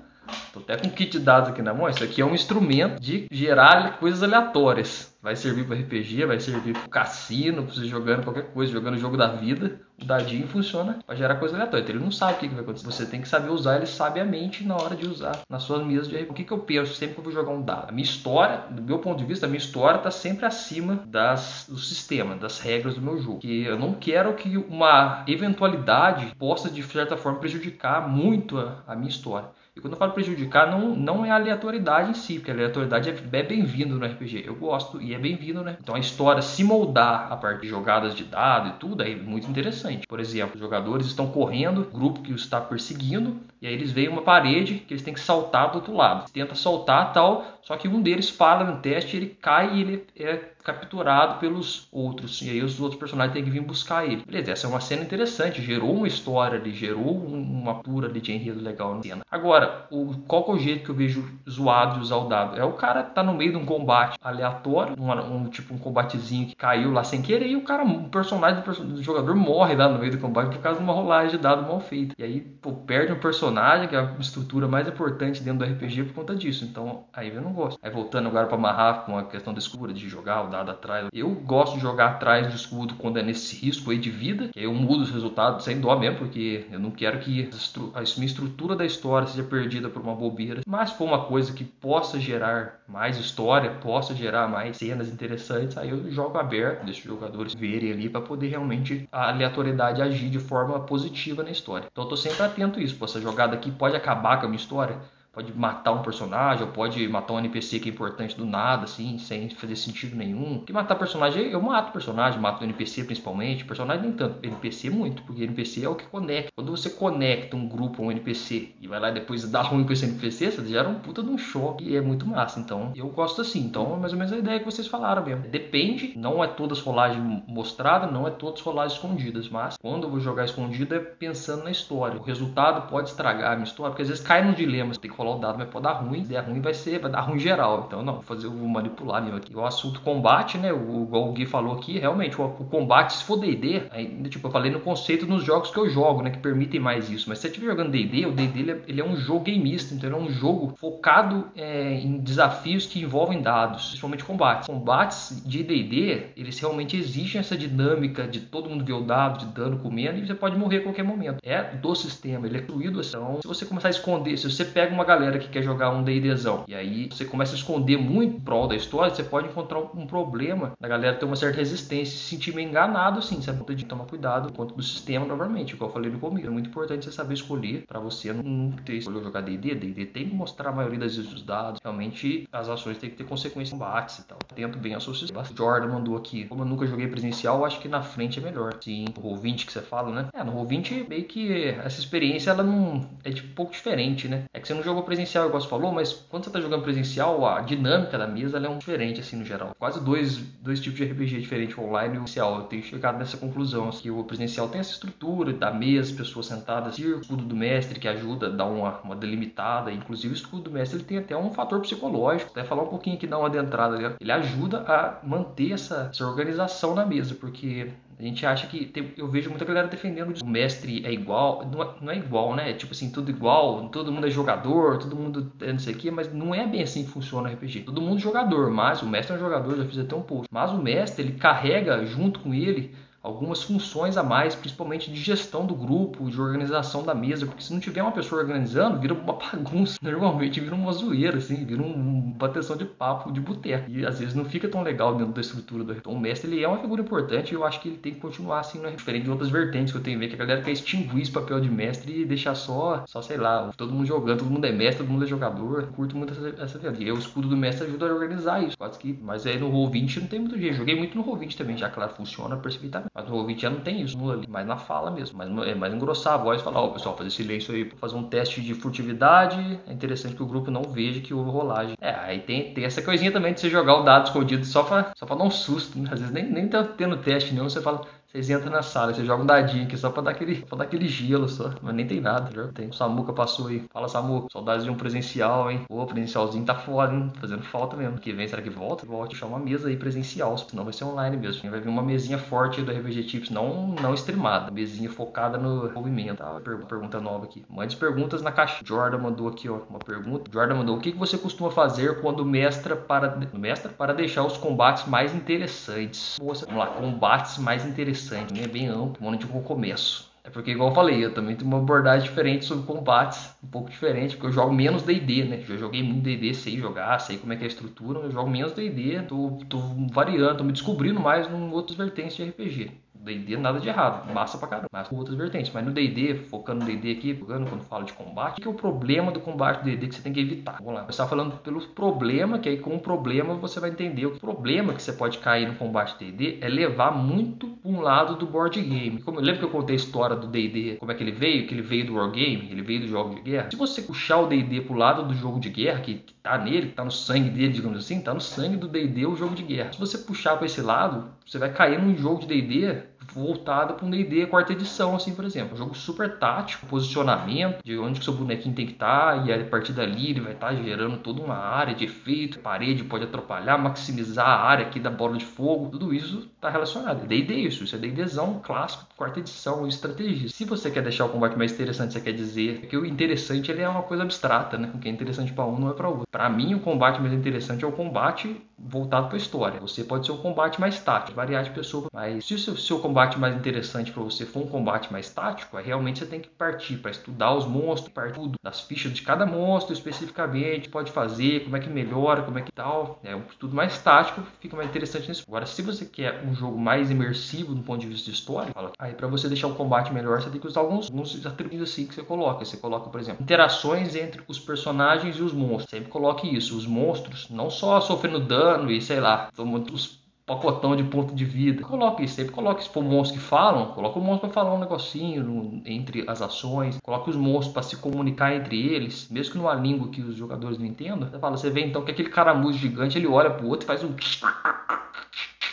Tô até com um kit de dados aqui na mão. Isso aqui é um instrumento de gerar coisas aleatórias. Vai servir para RPG, vai servir para cassino, para você jogando qualquer coisa, jogando o jogo da vida. O dadinho funciona para gerar coisa aleatória. Então ele não sabe o que, vai acontecer. Você tem que saber usar ele sabiamente na hora de usar nas suas mesas de RPG. O que, que eu penso sempre que eu vou jogar um dado? A minha história, do meu ponto de vista, a minha história está sempre acima das, do sistema, das regras do meu jogo. Que eu não quero que uma eventualidade possa, de certa forma, prejudicar muito a, a minha história. E quando eu falo prejudicar, não, não é a aleatoriedade em si, porque a aleatoriedade é, é bem-vindo no RPG. Eu gosto e é bem-vindo, né? Então a história se moldar a partir de jogadas de dado e tudo é muito interessante. Por exemplo, os jogadores estão correndo, o grupo que os está perseguindo, e aí eles veem uma parede que eles têm que saltar do outro lado. Tenta soltar tal, só que um deles fala no teste, ele cai e ele é capturado pelos outros. E aí os outros personagens têm que vir buscar ele. Beleza, essa é uma cena interessante, gerou uma história ali, gerou uma pura de enredo legal na cena. Agora, o, qual que é o jeito que eu vejo zoado de usar o dado? É o cara tá no meio de um combate aleatório, um, um tipo um combatezinho que caiu lá sem querer, e o cara, o personagem do, do, jogador morre lá no meio do combate por causa de uma rolagem de dado mal feita. E aí, pô, perde um personagem, que é a estrutura mais importante dentro do RPG por conta disso. Então, aí eu não gosto. Aí voltando agora para amarrar com a questão da escura, de jogar o dado atrás. Eu gosto de jogar atrás do escudo quando é nesse risco aí de vida, que eu mudo os resultados sem dó mesmo, porque eu não quero que a minha estrutura da história seja perdida por uma bobeira. Mas for uma coisa que possa gerar mais história, possa gerar mais cenas interessantes, aí eu jogo aberto, deixo os jogadores verem ali para poder realmente a aleatoriedade agir de forma positiva na história. Então eu tô sempre atento a isso. Pô, essa jogada aqui pode acabar com a minha história pode matar um personagem, ou pode matar um NPC que é importante do nada, assim, sem fazer sentido nenhum. Que matar personagem, eu mato personagem, mato NPC principalmente, personagem nem tanto, NPC muito, porque NPC é o que conecta. Quando você conecta um grupo a um NPC e vai lá e depois dá ruim com esse NPC, você gera um puta de um choque e é muito massa. Então, eu gosto assim. Então, é mais ou menos a ideia que vocês falaram mesmo. Depende, não é todas rolagens mostradas, não é todas rolagens escondidas, mas quando eu vou jogar escondido é pensando na história. O resultado pode estragar a minha história, porque às vezes cai no dilema, você tem que rolar o dado, mas pode dar ruim. Se der ruim, vai ser, vai dar ruim geral. Então, não, vou fazer, vou manipular mesmo aqui. O assunto combate, né? O, igual o Gui falou aqui, realmente, o, o combate, se for DD, tipo, eu falei no conceito nos jogos que eu jogo, né? Que permitem mais isso. Mas se você estiver jogando DD, o DD ele é, ele é, um jogo gameista, então ele é um jogo focado é, em desafios que envolvem dados, principalmente combates. Combates de DD, eles realmente exigem essa dinâmica de todo mundo ver o dado, de dano comendo, e você pode morrer a qualquer momento. É do sistema, ele é fluido. Então, se você começar a esconder, se você pega uma galera que quer jogar um D&Dzão e aí você começa a esconder muito prol da história, você pode encontrar um problema da galera ter uma certa resistência, se sentir meio enganado assim, você pode tomar cuidado quanto do sistema novamente, igual eu falei no começo, é muito importante você saber escolher para você não ter escolhido jogar D&D, D&D tem que mostrar a maioria das vezes os dados, realmente as ações têm que ter consequências combates e tal, tento bem associar. Jordan mandou aqui, como eu nunca joguei presencial, acho que na frente é melhor. Sim, o Roll20 que você fala, né? É, no Roll20 meio que essa experiência ela não é tipo um pouco diferente, né? É que você não jogou presencial igual você falou, mas quando você está jogando presencial, a dinâmica da mesa é um diferente, assim, no geral. Quase dois, dois tipos de RPG diferentes, online e presencial. Eu tenho chegado nessa conclusão, assim, que o presencial tem essa estrutura da mesa, pessoas sentadas, o escudo do mestre que ajuda a dar uma, uma delimitada. Inclusive, o escudo do mestre ele tem até um fator psicológico. Até falar um pouquinho aqui, dar uma adentrada, ele ajuda a manter essa, essa organização na mesa, porque a gente acha que. Tem, eu vejo muita galera defendendo o mestre é igual. Não é, não é, igual, né? Tipo assim, tudo igual, todo mundo é jogador, todo mundo é não sei o quê, mas não é bem assim que funciona o RPG. Todo mundo é jogador, mas o mestre é um jogador, já fiz até um post. Mas o mestre, ele carrega junto com ele algumas funções a mais, principalmente de gestão do grupo, de organização da mesa, porque se não tiver uma pessoa organizando, vira uma bagunça, normalmente vira uma zoeira, assim, vira um, uma bateção de papo de boteco, e às vezes não fica tão legal dentro da estrutura do então, o mestre, ele é uma figura importante e eu acho que ele tem que continuar assim, né? diferente de outras vertentes que eu tenho ver, que a galera quer extinguir esse papel de mestre e deixar só, só sei lá, todo mundo jogando, todo mundo é mestre, todo mundo é jogador, eu curto muito essa, vida. E o escudo do mestre ajuda a organizar isso, quase que, mas aí no Roll20 não tem muito jeito, joguei muito no Roll20 também, já claro, funciona perfeitamente. Mas no ouvinte já não tem isso mas na fala mesmo. Mas é mais engrossar a voz e falar, ó, oh, pessoal, fazer silêncio aí fazer um teste de furtividade. É interessante que o grupo não veja que houve rolagem. É, aí tem, tem essa coisinha também de você jogar o dado escondido só pra, só pra dar um susto, né? Às vezes nem, nem tá tendo teste nenhum, você fala, vocês entram na sala, você joga um dadinho aqui só pra dar aquele, pra dar aquele gelo só. Mas nem tem nada, já tem. O Samuca passou aí. Fala, Samuca. Saudades de um presencial, hein? Pô, presencialzinho tá foda, hein? Fazendo falta mesmo. Que vem, será que volta? Volta deixar uma mesa aí presencial, senão vai ser online mesmo. Vai vir uma mesinha forte do RPG Tips, não, não streamada. Mesinha focada no movimento. Tá? Pergunta nova aqui. Mande perguntas na caixa. Jordan mandou aqui, ó, uma pergunta. Jordan mandou: o que, que você costuma fazer quando mestra para, mestra para deixar os combates mais interessantes? Moça, vamos lá, combates mais interessantes. É bem amplo, onde eu começo. É porque, igual eu falei, eu também tenho uma abordagem diferente sobre combates, um pouco diferente, porque eu jogo menos D&D, né? Já joguei muito D&D, sei jogar, sei como é que é a estrutura, eu jogo menos D&D, tô, tô variando, tô me descobrindo mais em outras vertentes de RPG. D&D nada de errado, massa pra caramba, mas com outras vertentes. Mas no D&D, focando no D&D aqui, focando quando falo de combate, o que é o problema do combate do D&D que você tem que evitar? Vamos lá, você tá falando pelo problema, que aí com o problema você vai entender. O problema que você pode cair no combate D&D é levar muito um lado do board game. Como eu lembro que eu contei a história do D&D, como é que ele veio, que ele veio do wargame, ele veio do jogo de guerra. Se você puxar o D&D pro lado do jogo de guerra, que, que tá nele, que tá no sangue dele, digamos assim, tá no sangue do D&D o jogo de guerra. Se você puxar para esse lado, você vai cair num jogo de D&D voltado para um D&D quarta edição, assim, por exemplo. Um jogo super tático, posicionamento, de onde que seu bonequinho tem que estar, tá, e a partir dali ele vai estar tá gerando toda uma área de efeito, parede pode atrapalhar, maximizar a área aqui da bola de fogo, tudo isso está relacionado. É D&D isso, isso é D&Dzão clássico, quarta edição, estratégia. Se você quer deixar o combate mais interessante, você quer dizer que o interessante ele é uma coisa abstrata, né? O que é interessante para um não é para outro. Para mim, o combate mais interessante é o combate voltado para a história. Você pode ser um combate mais tático, variar de pessoa, mas se o seu, seu combate mais interessante para você for um combate mais tático, aí realmente você tem que partir para estudar os monstros, partir tudo das fichas de cada monstro especificamente, pode fazer, como é que melhora, como é que tal. É um estudo mais tático, fica mais interessante nisso. Agora, se você quer um jogo mais imersivo do ponto de vista fala, aí para você deixar o combate melhor, você tem que usar alguns, alguns atributos assim que você coloca. Você coloca, por exemplo, interações entre os personagens e os monstros. Sempre coloque isso. Os monstros não só sofrendo dano e sei lá, os pacotão de ponto de vida. Coloque isso, sempre coloque se for monstros que falam, coloque o monstro para falar um negocinho no, entre as ações, coloque os monstros para se comunicar entre eles, mesmo que numa língua que os jogadores não entendam. Você fala, você vê então que aquele caramujo gigante ele olha pro outro e faz um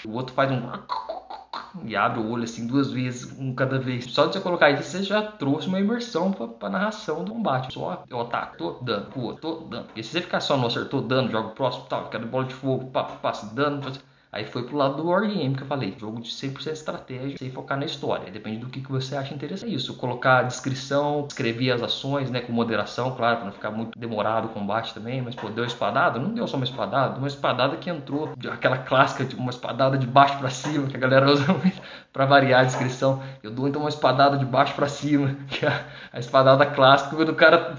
o outro faz um e abre o olho assim duas vezes, um cada vez. Só de você colocar isso, você já trouxe uma imersão pra, pra narração do combate. Só eu ataco, tô dando, pô, tô dando. E se você ficar só no acertou dando, joga o próximo, tal, quero bola de fogo, passa dando. Aí foi pro lado do Wargame que eu falei, jogo de 100% estratégia, sem focar na história. Depende do que, que você acha interessante. É isso, colocar a descrição, escrever as ações, né, com moderação, claro, para não ficar muito demorado o combate também, mas pô, deu espadada? Não deu só uma espadada, uma espadada que entrou, aquela clássica de uma espadada de baixo para cima, que a galera usa muito para variar a descrição. Eu dou então uma espadada de baixo para cima, que é a espadada clássica, quando o cara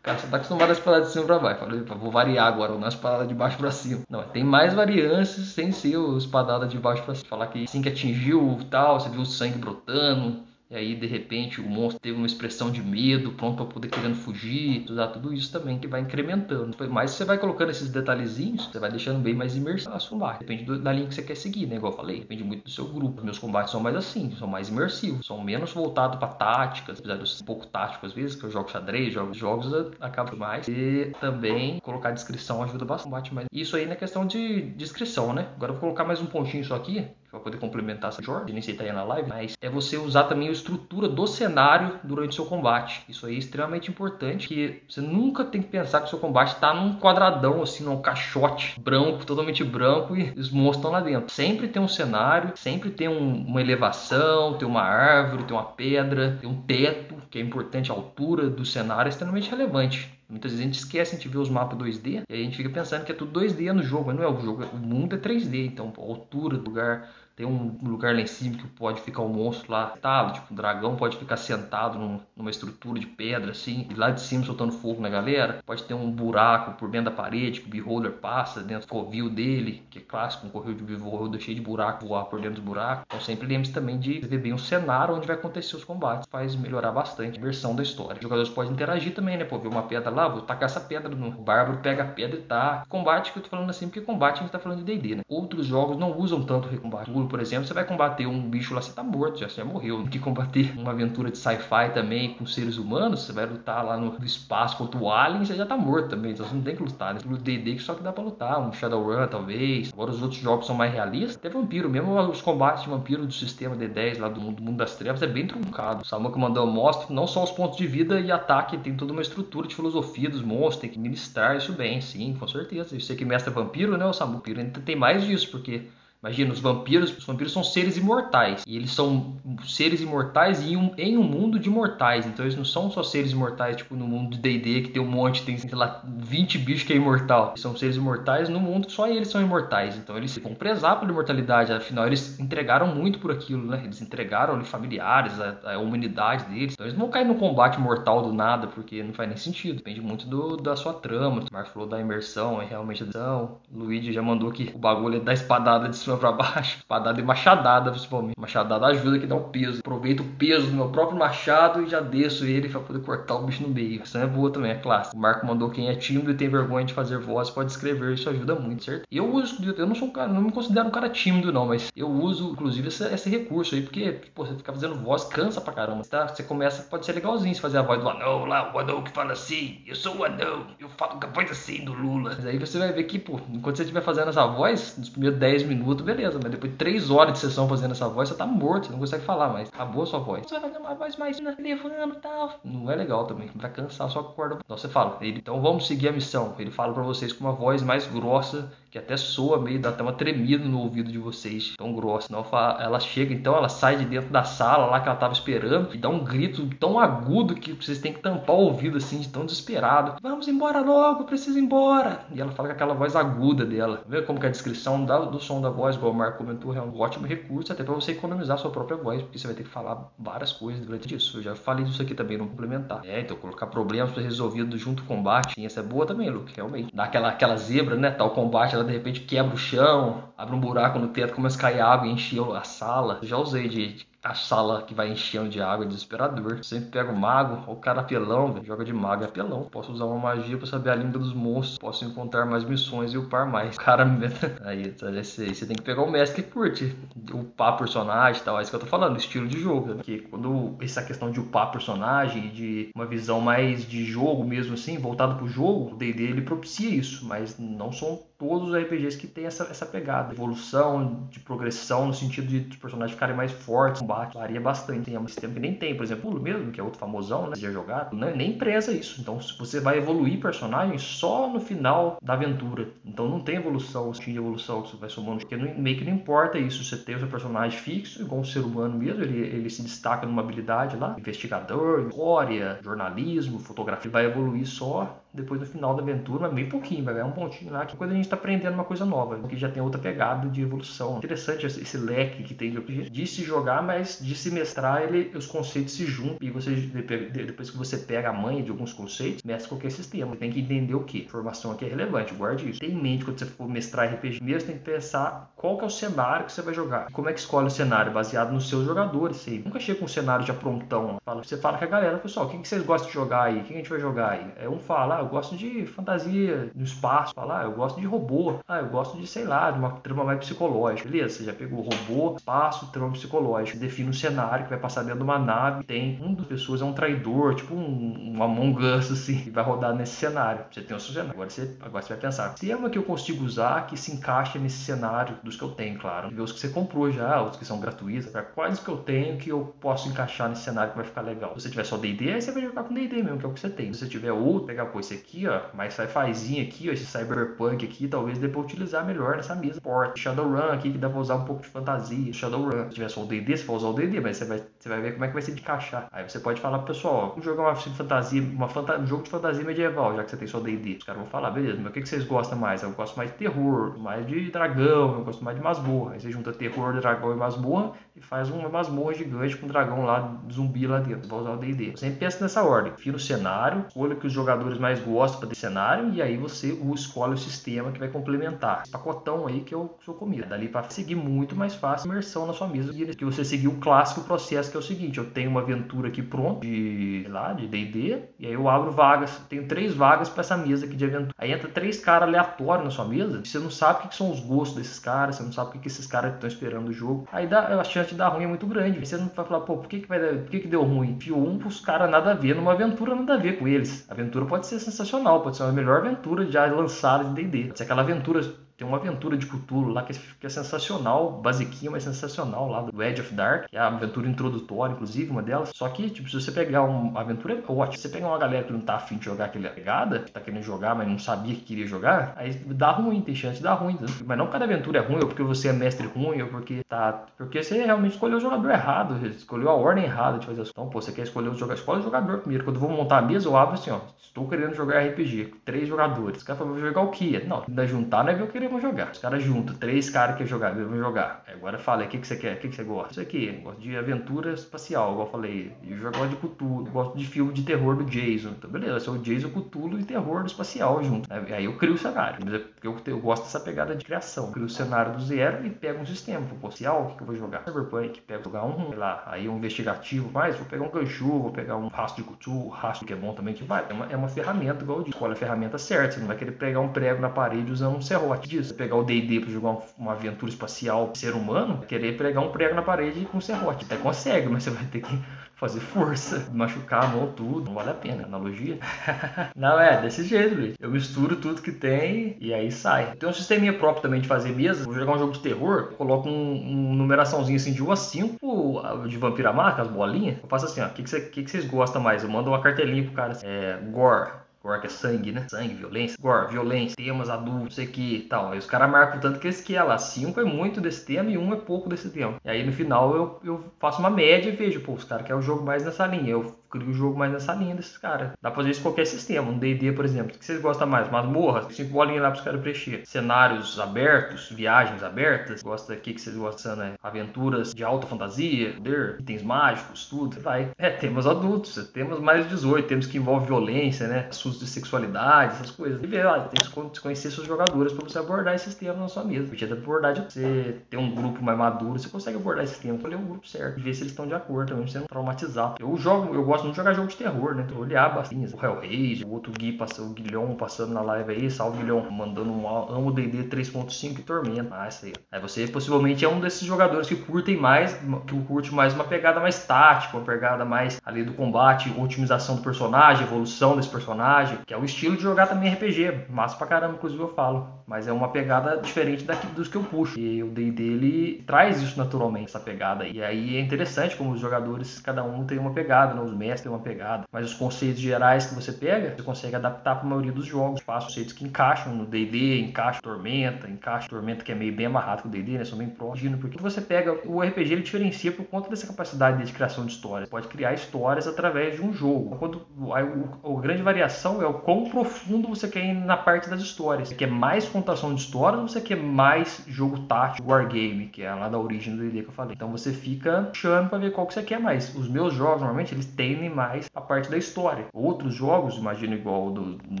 cara só tá acostumado a espadada de cima para baixo. Falei, vou variar agora, dar uma espadada de baixo para cima. Não, tem mais variâncias sem ser o espadada de baixo para cima. Falar que assim que atingiu tal, você viu o sangue brotando, e aí, de repente, o monstro teve uma expressão de medo, pronto para poder querendo fugir, usar tudo isso também que vai incrementando. Mas você vai colocando esses detalhezinhos, você vai deixando bem mais imersivo a combate. Depende do, da linha que você quer seguir, né? Igual eu falei, depende muito do seu grupo. Meus combates são mais assim, são mais imersivos, são menos voltados para táticas, apesar de ser um pouco tático às vezes, que eu jogo xadrez, jogo jogos, acaba mais. E também colocar descrição ajuda bastante. Mais. Isso aí na questão de descrição, né? Agora eu vou colocar mais um pontinho só aqui, para poder complementar essa Jorge, nem sei se tá aí na live, mas é você usar também a estrutura do cenário durante o seu combate. Isso aí é extremamente importante, que você nunca tem que pensar que o seu combate está num quadradão, assim, num caixote branco, totalmente branco e os monstros estão lá dentro. Sempre tem um cenário, sempre tem um, uma elevação, tem uma árvore, tem uma pedra, tem um teto, que é importante, a altura do cenário é extremamente relevante. Muitas vezes a gente esquece, a gente vê os mapas 2D e a gente fica pensando que é tudo 2D no jogo, mas não é o jogo, o mundo é 3D, então a altura do lugar, tem um lugar lá em cima que pode ficar um monstro lá sentado, tipo um dragão pode ficar sentado num, numa estrutura de pedra assim, e lá de cima soltando fogo na galera. Pode ter um buraco por dentro da parede que o beholder passa dentro do covil dele, que é clássico, um correio de beholder cheio de buraco, voar por dentro do buraco. Então sempre lembre-se também de ver bem o cenário onde vai acontecer os combates, faz melhorar bastante a versão da história. Os jogadores podem interagir também, né? Pô, ver uma pedra lá, vou tacar essa pedra no bárbaro, pega a pedra e tá. Combate que eu tô falando assim, porque combate a gente tá falando de D&D, né? Outros jogos não usam tanto recombate Cthulhu, por exemplo, você vai combater um bicho lá, você tá morto, já, você já morreu. Tem que combater uma aventura de sci-fi também com seres humanos, você vai lutar lá no espaço contra o Alien, você já tá morto também, então você não tem que lutar. Né? No D&D que só que dá pra lutar, um Shadowrun talvez. Agora os outros jogos são mais realistas. Até vampiro, mesmo os combates de vampiro do sistema D10 lá do mundo, do mundo das trevas é bem truncado. O Samuel mandou mostra não só os pontos de vida e ataque, tem toda uma estrutura de filosofia dos monstros, tem que ministrar isso bem, sim, com certeza. Eu sei que mestre vampiro, né, o Samuel ainda tem mais disso, porque Imagina, os vampiros, os vampiros são seres imortais. E eles são seres imortais em um, em um mundo de mortais. Então eles não são só seres imortais, tipo no mundo de D&D, que tem um monte, tem, sei lá, 20 bichos que é imortal. Eles são seres imortais no mundo só eles são imortais. Então eles vão prezar pela imortalidade. Afinal, eles entregaram muito por aquilo, né? Eles entregaram ali, familiares, a, a, humanidade deles. Então eles não vão cair no combate mortal do nada, porque não faz nem sentido. Depende muito do, da sua trama. O Marco falou da imersão, é realmente a imersão. O Luigi já mandou que o bagulho é da espadada de cima para baixo. Espadada e machadada, principalmente. Machadada ajuda que dá um peso. Aproveito o peso do meu próprio machado e já desço ele para poder cortar o bicho no meio. Essa é boa também, é clássico. O Marco mandou quem é tímido e tem vergonha de fazer voz pode escrever, isso ajuda muito, certo? Eu uso, eu não sou um cara, não me considero um cara tímido não, mas eu uso inclusive esse, esse recurso aí, porque pô, você ficar fazendo voz cansa pra caramba. Tá? Você começa, pode ser legalzinho se fazer a voz do anão lá, o anão que fala assim, eu sou o anão, eu falo voz assim do Lula. Mas aí você vai ver que, pô, enquanto você estiver fazendo essa voz, nos primeiros 10 minutos, beleza, mas depois de 3 horas de sessão fazendo essa voz, você tá morto, você não consegue falar mais. Acabou a sua voz. Você vai fazer uma voz mais levando e tal. Não é legal também, vai cansar a sua corda. Então você fala, ele, então vamos seguir a missão. Ele fala para vocês com uma voz mais grossa que até soa meio, dá até uma tremida no ouvido de vocês, tão grossa. Não, ela chega, então ela sai de dentro da sala lá que ela tava esperando e dá um grito tão agudo que vocês têm que tampar o ouvido assim, de tão desesperado. Vamos embora logo, preciso ir embora. E ela fala com aquela voz aguda dela. Vê como que a descrição do som da voz, igual o Marco comentou, é um ótimo recurso até para você economizar sua própria voz, porque você vai ter que falar várias coisas durante isso. Eu já falei disso aqui também no complementar. É, então colocar problemas resolvidos junto com o combate, essa é boa também, Luke, realmente. Dá aquela, aquela zebra, né? Tal combate, ela de repente quebra o chão, abre um buraco no teto, começa a cair água e enche a sala. Já usei de a sala que vai enchendo de água é desesperador. Sempre pego o mago, o cara apelão, véio, joga de mago é apelão. Posso usar uma magia para saber a língua dos monstros, posso encontrar mais missões e upar mais. O cara, aí, aí você tem que pegar o mestre que curte upar personagem e tal. É isso que eu tô falando, estilo de jogo. Né? Porque quando essa questão de upar personagem, de uma visão mais de jogo mesmo assim, voltado pro jogo, o D&D ele propicia isso, mas não são todos os RPGs que tem essa, essa pegada. Evolução, de progressão, no sentido de os personagens ficarem mais fortes, combate, varia bastante. Tem um sistema que nem tem, por exemplo, o mesmo, que é outro famosão, né? Já jogado, né? nem preza isso. Então você vai evoluir personagens só no final da aventura. Então não tem evolução, de evolução que você vai somando, porque não, meio que não importa isso. Você tem o seu personagem fixo, igual um ser humano mesmo, ele, ele se destaca numa habilidade lá, investigador, história, jornalismo, fotografia, ele vai evoluir só depois no final da aventura, mas bem pouquinho, vai ganhar um pontinho lá, que quando a gente está aprendendo uma coisa nova, que já tem outra pegada de evolução. Interessante esse leque que tem de, se jogar, mas de se mestrar, ele, os conceitos se juntam e você depois que você pega a manha de alguns conceitos, mestre qualquer sistema. Você tem que entender o que. Informação aqui é relevante, guarde isso. Tem em mente quando você for mestrar RPG mesmo, tem que pensar qual que é o cenário que você vai jogar. Como é que escolhe o cenário? Baseado nos seus jogadores. Você nunca chega com um cenário já prontão. Você fala com a galera, pessoal, quem que vocês gostam de jogar aí? Quem a gente vai jogar aí? É um fala, ah, eu gosto de fantasia no espaço, falar, ah, eu gosto de robô, ah, eu gosto de, sei lá, de uma trama mais psicológica. Beleza, você já pegou robô, espaço, trama psicológica. Define um cenário que vai passar dentro de uma nave, tem um das pessoas é um traidor, tipo um, um Among Us, assim, e vai rodar nesse cenário. Você tem o seu cenário. Agora você, agora você vai pensar, sistema que eu consigo usar que se encaixa nesse cenário dos que eu tenho, claro. Ver os que você comprou já, os que são gratuitos, quais que eu tenho que eu posso encaixar nesse cenário que vai ficar legal. Se você tiver só D&D, aí você vai jogar com D&D mesmo, que é o que você tem. Se você tiver outro, pegar, esse aqui, ó, mais sci-fizinho aqui, ó, esse cyberpunk aqui, talvez dê pra utilizar melhor nessa mesa. Porta, Shadowrun aqui, que dá pra usar um pouco de fantasia. Shadowrun, se tiver só o D&D, você vai usar o D&D, mas você vai, você vai ver como é que vai de encaixar. Aí você pode falar pro pessoal, vamos jogar uma fantasia, uma fanta um jogo de fantasia medieval, já que você tem só D&D. Os caras vão falar, beleza, mas o que, que vocês gostam mais? Eu gosto mais de terror, mais de dragão, eu gosto mais de masmorra. Aí você junta terror, dragão e masmorra e faz uma masmorra gigante com um dragão lá, zumbi lá dentro. Você vai usar o D&D. Sempre pensa nessa ordem. Fira o cenário, olha que os jogadores mais gosta para esse cenário e aí você escolhe o sistema que vai complementar. Esse pacotão aí que eu sou comido. Dali para seguir muito mais fácil imersão na sua mesa que você seguir o clássico processo que é o seguinte, eu tenho uma aventura aqui pronta de, sei lá, de D&D e aí eu abro vagas, tenho três vagas para essa mesa aqui de aventura. Aí entra três caras aleatórios na sua mesa, você não sabe o que são os gostos desses caras, você não sabe o que esses caras estão esperando do jogo. Aí dá, a chance de dar ruim é muito grande. Você não vai falar, pô, por que que vai dar, por que que deu ruim? Enfiou um pros caras nada a ver, numa aventura nada a ver com eles. A aventura pode ser sensacional, pode ser a melhor aventura já lançada de D&D. Pode ser aquela aventura tem uma aventura de Cthulhu lá que é, que é sensacional, basiquinha, mas sensacional lá do Edge of Dark, que é a aventura introdutória, inclusive, uma delas. Só que, tipo, se você pegar uma aventura é ótima, se você pegar uma galera que não tá afim de jogar aquela pegada, que tá querendo jogar, mas não sabia que queria jogar, aí dá ruim, tem chance de dar ruim. Tá? Mas não cada aventura é ruim, ou porque você é mestre ruim, ou porque tá. Porque você realmente escolheu o jogador errado, escolheu a ordem errada de fazer as Então, pô, você quer escolher o jogador, escolhe o jogador primeiro. Quando eu vou montar a mesa, eu abro assim, ó. Estou querendo jogar RPG, três jogadores. Os caras falam, vou jogar o quê? Não, da juntar não é o que eles vão jogar. Os caras junto, três caras que jogar, vão jogar. Agora fala, o que, que você quer? O que, que você gosta? Isso aqui, gosto de aventura espacial, igual eu falei. Eu já gosto de Cthulhu, gosto de filme de terror do Jason. Então, beleza, sou o Jason, Cthulhu e terror espacial junto. Aí eu crio o cenário. Porque eu, eu gosto dessa pegada de criação. Eu crio o cenário do zero e pego um sistema. Espacial, o que, eu vou jogar? Cyberpunk, pego jogar um, sei lá, aí um investigativo mais, vou pegar um ganchu, vou pegar um rastro de Cthulhu, rastro que é bom também, que vai. É uma, é uma ferramenta, igual eu disse. Escolhe a ferramenta certa. Você não vai querer pegar um prego na parede usando um serrote pegar o D&D pra jogar uma aventura espacial ser humano, querer pregar um prego na parede com um serrote. Até consegue, mas você vai ter que fazer força, machucar a mão, tudo. Não vale a pena, analogia. não, é desse jeito, Luiz. Eu misturo tudo que tem e aí sai. Tem um sisteminha próprio também de fazer mesa. Vou jogar um jogo de terror, coloco um, um numeraçãozinho assim de 1 a 5 de Vampira Marca, as bolinhas. Eu faço assim, ó, o que, que, que, que vocês gostam mais? Eu mando uma cartelinha pro cara. Assim, é, gore Gore que é sangue, né? Sangue, violência. Gore, violência, temas adultos, sei que tal. Aí os caras marcam tanto que esse que é lá. Cinco é muito desse tema e um é pouco desse tema. E aí no final eu, eu faço uma média e vejo, pô, os caras querem o jogo mais nessa linha. Eu crio o jogo mais nessa linha desses caras. Dá pra fazer isso em qualquer sistema. Um D&D, por exemplo. O que vocês gostam mais? Masmorra? Cinco bolinhas lá pros caras preencher. Cenários abertos, viagens abertas. Gosta daqui que vocês gostam, né? Aventuras de alta fantasia, poder, itens mágicos, tudo. Vai. É, temas adultos. Temas mais 18. Temos que envolve violência, né? Assuntos de sexualidade, essas coisas. E ver, ó, tem que conhecer seus jogadores para você abordar esses temas na sua mesa. Porque abordar de você ter um grupo mais maduro, você consegue abordar esses temas, escolher um grupo certo. E ver se eles estão de acordo também, pra você não traumatizar. Eu jogo, eu gosto muito de jogar jogo de terror, né? Então, olhar bastante. O Hellraiser, o outro Gui passando, o Guilhom passando na live aí, salve Guilhom, mandando um amo DD 3.5 e Tormenta. Ah, isso aí. Aí você possivelmente é um desses jogadores que curtem mais, que curte mais uma pegada mais tática, uma pegada mais ali do combate, otimização do personagem, evolução desse personagem, que é o estilo de jogar também RPG. Massa pra caramba, inclusive eu falo. Mas é uma pegada diferente daqui, dos que eu puxo. E o D&D ele traz isso naturalmente, essa pegada. E aí é interessante como os jogadores, cada um tem uma pegada, né? os mestres têm uma pegada. Mas os conceitos gerais que você pega, você consegue adaptar para a maioria dos jogos. Faz conceitos que encaixam no D&D, encaixa Tormenta, encaixa Tormenta que é meio bem amarrado com o D&D, né? São bem próximos. Porque você pega, o RPG ele diferencia por conta dessa capacidade de criação de histórias. Pode criar histórias através de um jogo. Quando, a, a, a grande variação é o quão profundo você quer ir na parte das histórias. Você quer mais contação de histórias ou você quer mais jogo tático, wargame, que é lá da origem do D&D que eu falei. Então você fica puxando para ver qual que você quer mais. Os meus jogos, normalmente, eles tendem mais a parte da história. Outros jogos, imagino igual o do, do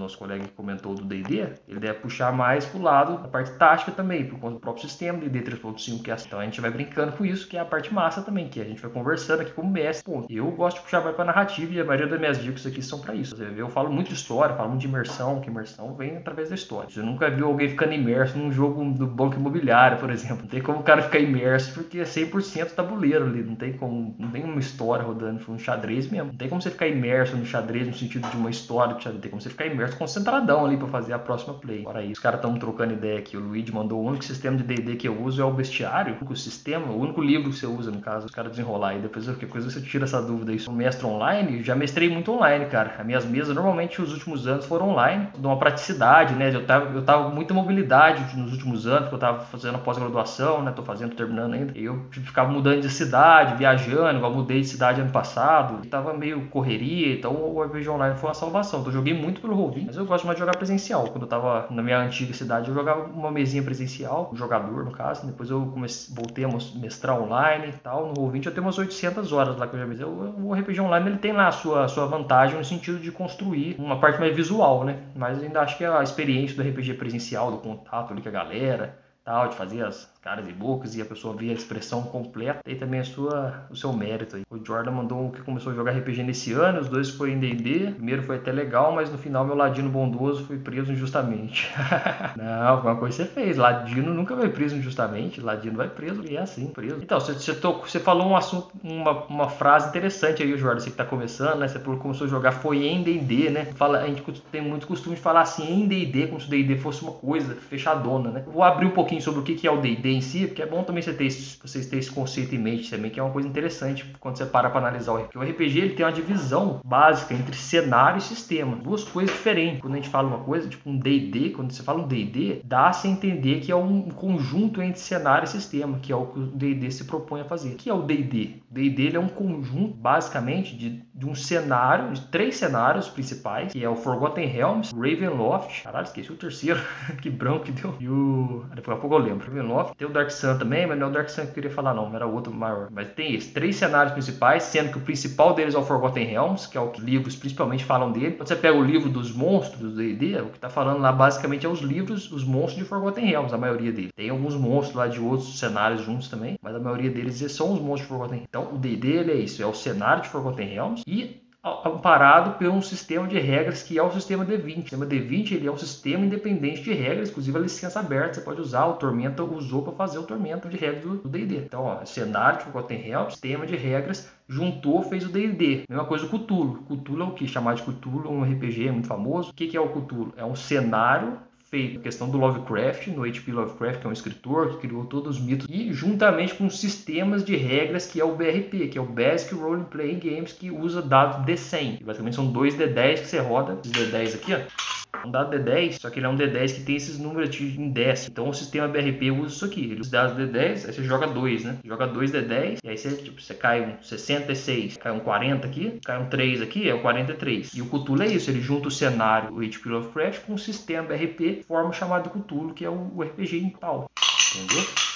nosso colega que comentou do D&D, ele deve puxar mais pro lado da parte tática também, por conta do próprio sistema, D&D 3.5, que é assim. Então a gente vai brincando com isso, que é a parte massa também, que a gente vai conversando aqui como mestre. Eu gosto de puxar mais pra narrativa e a maioria das minhas dicas aqui são para isso. Eu falo muito de história, falo muito de imersão, que imersão vem através da história. Você nunca viu alguém ficando imerso num jogo do banco imobiliário, por exemplo. Não tem como o cara ficar imerso porque é 100% tabuleiro ali. Não tem como, não tem uma história rodando, foi um xadrez mesmo. Não tem como você ficar imerso no xadrez no sentido de uma história xadrez. Tem como você ficar imerso concentradão ali para fazer a próxima play. Fora isso, os caras estão trocando ideia aqui. O Luigi mandou o único sistema de D&D que eu uso é o bestiário. O único sistema, o único livro que você usa, no caso, os caras desenrolar. E depois qualquer coisa você tira essa dúvida aí. Sou mestre online, já mestrei muito online, cara. As minhas mesas, normalmente, os últimos anos foram online. De uma praticidade, né? Eu tava, eu tava com muita mobilidade nos últimos anos, porque eu tava fazendo pós-graduação, né? Tô fazendo, terminando ainda. Eu ficava mudando de cidade, viajando, igual mudei de cidade ano passado. Tava meio correria, então o RPG online foi uma salvação. Então eu joguei muito pelo Roll20, mas eu gosto mais de jogar presencial. Quando eu tava na minha antiga cidade, eu jogava uma mesinha presencial, um jogador no caso. Depois eu comecei, voltei a mestrar online e tal. No Roll20 eu tenho umas 800 horas lá que eu já fiz. O RPG online ele tem lá a sua, a sua vantagem no sentido de construir uma parte mais visual, né? Mas ainda acho que a experiência do RPG presencial, do contato ali com a galera, tal, de fazer as caras e bocas e a pessoa vê a expressão completa e também a sua, o seu mérito aí. O Jordan mandou que começou a jogar RPG nesse ano, os dois foi em D&D, primeiro foi até legal, mas no final meu ladino bondoso foi preso injustamente. Não, alguma coisa você fez, ladino nunca vai preso injustamente, ladino vai preso e é assim, preso. Então, você, você, falou um assunto, uma, uma frase interessante aí, Jordan, você que tá começando, né, você que começou a jogar foi em D&D, né, Fala, a gente tem muito costume de falar assim em D&D, como se o D&D fosse uma coisa fechadona, né. Vou abrir um pouquinho sobre o que é o D&D si, porque é bom também você ter esse, vocês terem esse conceito em mente também, que é uma coisa interessante quando você para para analisar o RPG. O RPG ele tem uma divisão básica entre cenário e sistema, duas coisas diferentes. Quando a gente fala uma coisa, tipo um D&D, quando você fala um D&D, dá-se a entender que é um conjunto entre cenário e sistema, que é o que o D&D se propõe a fazer. O que é o D&D? O D&D é um conjunto, basicamente, de, de um cenário, de três cenários principais, que é o Forgotten Realms, Ravenloft, caralho, esqueci o terceiro, que branco que deu, e o... Daqui a pouco eu lembro. Ravenloft, tem o Dark Sun também, mas não é o Dark Sun que eu queria falar não, era outro maior. Mas tem esses três cenários principais, sendo que o principal deles é o Forgotten Realms, que é o que livros principalmente falam dele. Quando você pega o livro dos monstros do D&D, o que está falando lá basicamente é os livros, os monstros de Forgotten Realms, a maioria deles. Tem alguns monstros lá de outros cenários juntos também, mas a maioria deles são os monstros de Forgotten Realms. Então o D&D ele é isso, é o cenário de Forgotten Realms e amparado por um sistema de regras que é o sistema D20. O sistema D20 ele é um sistema independente de regras, inclusive a licença aberta, você pode usar, o Tormenta usou para fazer o Tormenta de regras do D&D. Então, ó, cenário tipo Gotham Hell, sistema de regras, juntou, fez o D&D. Mesma coisa o Cthulhu. Cthulhu é o que? Chamar de Cthulhu, um RPG muito famoso. O que é o Cthulhu? É um cenário feito a questão do Lovecraft, no H.P. Lovecraft, que é um escritor que criou todos os mitos, e juntamente com sistemas de regras que é o BRP, que é o Basic Role Playing Games, que usa dados D100. Basicamente são dois D10 que você roda, esses D10 aqui, ó um dado D10, só que ele é um D10 que tem esses números de, em décimo. Então o sistema BRP usa isso aqui. Ele usa dados D10, aí você joga 2, né? Joga 2 D10, e aí você, tipo, você cai um 66, cai um 40 aqui, cai um 3 aqui, é o 43. E o Cthulhu é isso, ele junta o cenário, o HP Lovecraft, com o sistema BRP, forma chamado Cthulhu, que é o RPG em pau. Entendeu?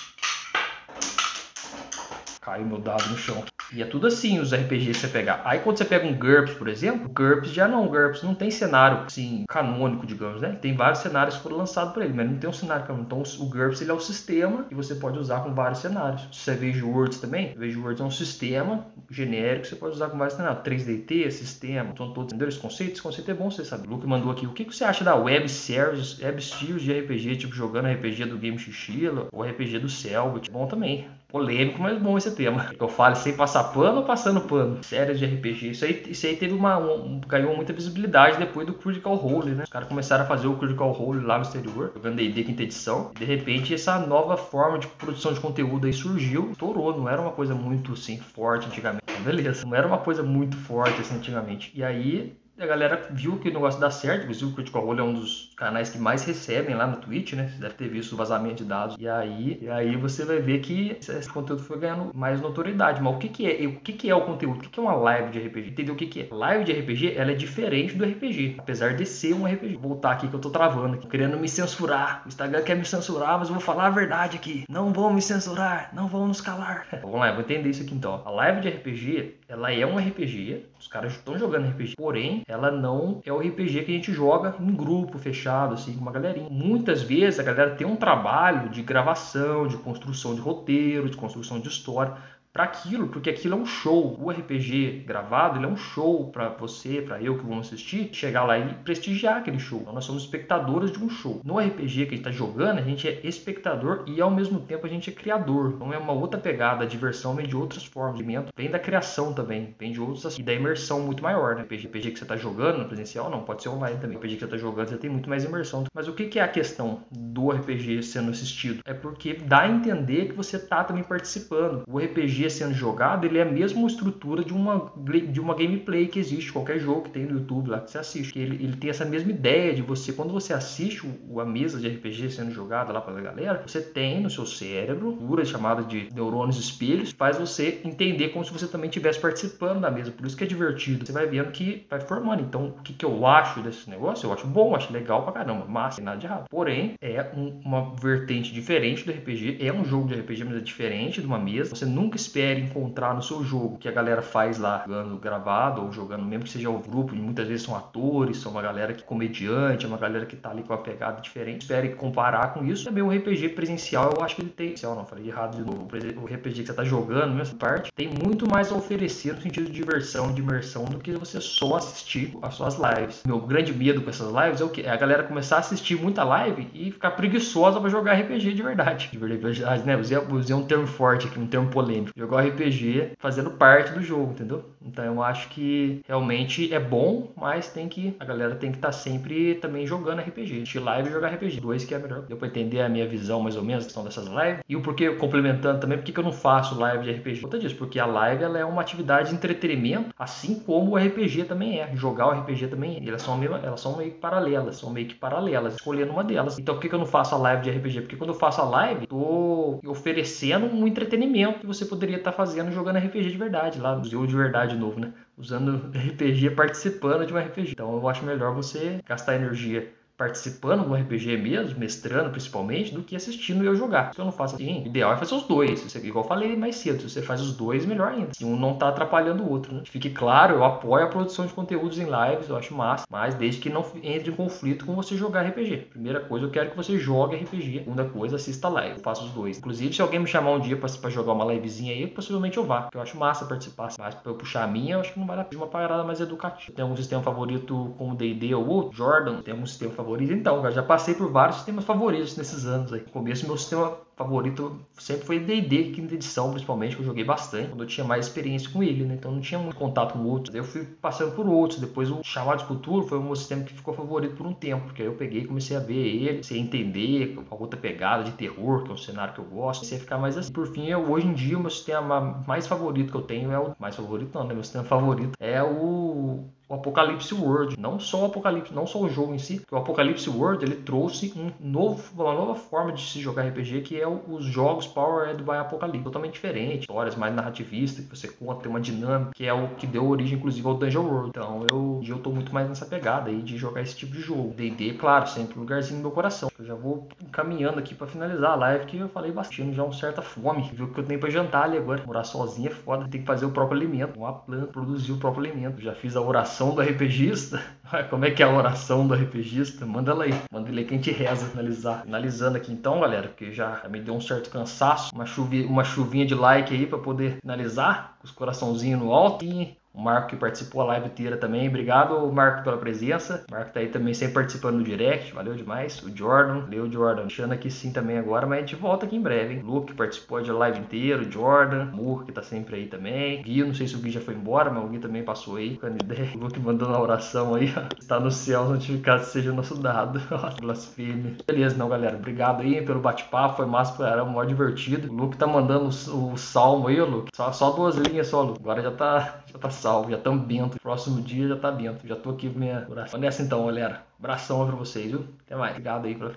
Caiu meu dado no chão. E é tudo assim os RPGs que você pegar. Aí quando você pega um GURPS, por exemplo, GURPS já não, GURPS não tem cenário assim canônico, digamos, né? Tem vários cenários que foram lançados para ele, mas não tem um cenário canônico. Então o GURPS ele é o sistema que você pode usar com vários cenários. Você veja Words também, Veja Words é um sistema genérico que você pode usar com vários cenários. 3DT, sistema, são todos entenderam esse conceito? Esse conceito é bom você saber. O Luke mandou aqui, o que você acha da web series, web series de RPG, tipo jogando RPG do Game Xixila ou RPG do Selbit? Bom também polêmico, mas bom esse tema. Eu falo sem passar pano ou passando pano? Séries de RPG. Isso aí, isso aí teve uma. Um, ganhou muita visibilidade depois do Critical Role, né? Os caras começaram a fazer o Critical Role lá no exterior, jogando D&D quinta edição. De repente essa nova forma de produção de conteúdo aí surgiu, estourou. Não era uma coisa muito assim forte antigamente. Beleza, não era uma coisa muito forte assim antigamente. E aí a galera viu que o negócio dá certo, inclusive o Critical Role é um dos canais que mais recebem lá no Twitch, né? Você deve ter visto o vazamento de dados. E aí, e aí você vai ver que esse conteúdo foi ganhando mais notoriedade. Mas o que, que é? O que, que é o conteúdo? O que, que é uma live de RPG? Entendeu o que, que é? Live de RPG, ela é diferente do RPG, apesar de ser um RPG. Vou voltar aqui que eu tô travando aqui, querendo me censurar. O Instagram quer me censurar, mas eu vou falar a verdade aqui. Não vão me censurar, não vão nos calar. Vamos lá, vou entender isso aqui então. A live de RPG, ela é um RPG, os caras estão jogando RPG, porém, ela não é o RPG que a gente joga em grupo, fechado, assim, com uma galerinha. Muitas vezes a galera tem um trabalho de gravação, de construção de roteiro, de construção de história, para aquilo, porque aquilo é um show. O RPG gravado, ele é um show para você, para eu que vamos assistir, chegar lá e prestigiar aquele show. Então, nós somos espectadores de um show. No RPG que a gente tá jogando, a gente é espectador e ao mesmo tempo a gente é criador. Então é uma outra pegada, a diversão vem de outras formas, vem da criação também, vem de outros e da imersão muito maior, né? RPG, RPG que você tá jogando presencial, não, pode ser online também. RPG que você tá jogando, você tem muito mais imersão. Mas o que que é a questão do RPG sendo assistido? É porque dá a entender que você tá também participando. O RPG RPG sendo jogado, ele é a mesma estrutura de uma, de uma gameplay que existe, qualquer jogo que tem no YouTube lá que você assiste. Ele, ele tem essa mesma ideia de você, quando você assiste o, a mesa de RPG sendo jogada lá pela galera, você tem no seu cérebro, cura chamada de neurônios espelhos, faz você entender como se você também estivesse participando da mesa. Por isso que é divertido. Você vai vendo que vai formando. Então, o que, que eu acho desse negócio? Eu acho bom, acho legal pra caramba, mas tem nada de errado. Porém, é um, uma vertente diferente do RPG. É um jogo de RPG, mas é diferente de uma mesa. Você nunca espere encontrar no seu jogo que a galera faz lá, jogando gravado ou jogando, mesmo que seja o grupo, muitas vezes são atores, são uma galera que é comediante, é uma galera que tá ali com uma pegada diferente. Espere comparar com isso. Também o RPG presencial, eu acho que ele tem. Não, falei errado de novo. O RPG que você tá jogando, nessa parte, tem muito mais a oferecer no sentido de diversão, de imersão, do que você só assistir as suas lives. Meu grande medo com essas lives é o que? É a galera começar a assistir muita live e ficar preguiçosa para jogar RPG de verdade. De verdade, né? Usei, usei um termo forte aqui, um termo polêmico. Jogar RPG fazendo parte do jogo, entendeu? Então eu acho que realmente é bom, mas tem que a galera tem que estar tá sempre também jogando RPG. Assistir live e jogar RPG. Dois que é melhor. Deu para entender a minha visão mais ou menos, a questão dessas lives. E o porquê, complementando também, por que eu não faço live de RPG? Conta disso, porque a live ela é uma atividade de entretenimento, assim como o RPG também é. Jogar o RPG também é. Elas são, mesmo, elas são meio que paralelas, são meio que paralelas, escolhendo uma delas. Então por que eu não faço a live de RPG? Porque quando eu faço a live, tô oferecendo um entretenimento que você poderia estar tá fazendo jogando RPG de verdade, lá no de verdade novo, né? Usando RPG, participando de um RPG. Então eu acho melhor você gastar energia participando do RPG mesmo, mestrando principalmente, do que assistindo eu jogar. Se eu não faço assim, o ideal é fazer os dois. Você, igual eu falei mais cedo, se você faz os dois, melhor ainda. Se um não tá atrapalhando o outro, né? Fique claro, eu apoio a produção de conteúdos em lives, eu acho massa, mas desde que não entre em conflito com você jogar RPG. Primeira coisa, eu quero que você jogue RPG. Segunda coisa, assista live. Eu faço os dois. Inclusive, se alguém me chamar um dia para jogar uma livezinha aí, possivelmente eu vá. Porque eu acho massa participar. Mas pra eu puxar a minha, eu acho que não vale a pena uma parada mais educativa. Tem algum sistema favorito como D&D ou outro? Jordan, tem algum sistema favorito? Então, já passei por vários sistemas favoritos nesses anos aí. No começo, meu sistema favorito sempre foi D&D, quinta edição, principalmente, que eu joguei bastante, quando eu tinha mais experiência com ele, né? Então não tinha muito contato com outros. Eu fui passando por outros. Depois o Chamado de Futuro foi o meu sistema que ficou favorito por um tempo, porque aí eu peguei e comecei a ver ele, a entender com outra pegada de terror, que é um cenário que eu gosto, comecei a ficar mais assim. Por fim, eu, hoje em dia, o meu sistema mais favorito que eu tenho é o... Mais favorito não, né? Meu sistema favorito é o o Apocalipse World, não só o Apocalipse, não só o jogo em si, o Apocalipse World ele trouxe um novo, uma nova forma de se jogar RPG que é os jogos Powered by Apocalipse, totalmente diferente, histórias mais narrativistas que você conta, tem uma dinâmica que é o que deu origem inclusive ao Dungeon World. Então eu, eu tô muito mais nessa pegada aí de jogar esse tipo de jogo. D&D, claro, sempre um lugarzinho no meu coração. Eu já vou caminhando aqui para finalizar a live que eu falei bastante, já uma certa fome, viu que eu tenho para jantar ali agora. Morar sozinho é foda, tem que fazer o próprio alimento, uma planta, produzir o próprio alimento. Já fiz a oração oração do RPGista. Como é que é a oração do RPGista? Manda ela aí. Manda ele aí que a gente reza finalizar. Finalizando aqui então, galera, porque já me deu um certo cansaço. Uma, chuvi, uma chuvinha de like aí para poder finalizar. Com os coraçãozinhos no alto. E o Marco que participou a live inteira também. Obrigado, Marco, pela presença. O Marco tá aí também sempre participando no direct. Valeu demais. O Jordan. Valeu, Jordan. Deixando aqui sim também agora, mas a gente volta aqui em breve, hein? Luke que participou da live inteira. O Jordan. Moore que tá sempre aí também. Gui, não sei se o Gui já foi embora, mas o Gui também passou aí. Ideia. O Luke mandando a oração aí. Está no céu, notificado seja o nosso dado. Blasfêmia. Beleza, não, galera. Obrigado aí pelo bate-papo. Foi massa, era maior divertido. O Luke tá mandando o, o salmo aí, Luke. Só, só duas linhas só, Luke. Agora já tá, já tá salvo, já estamos bento. Próximo dia já tá bento. Já tô aqui com minha oração. Nessa então, galera. Abração pra vocês, viu? Até mais. Obrigado aí. Pra...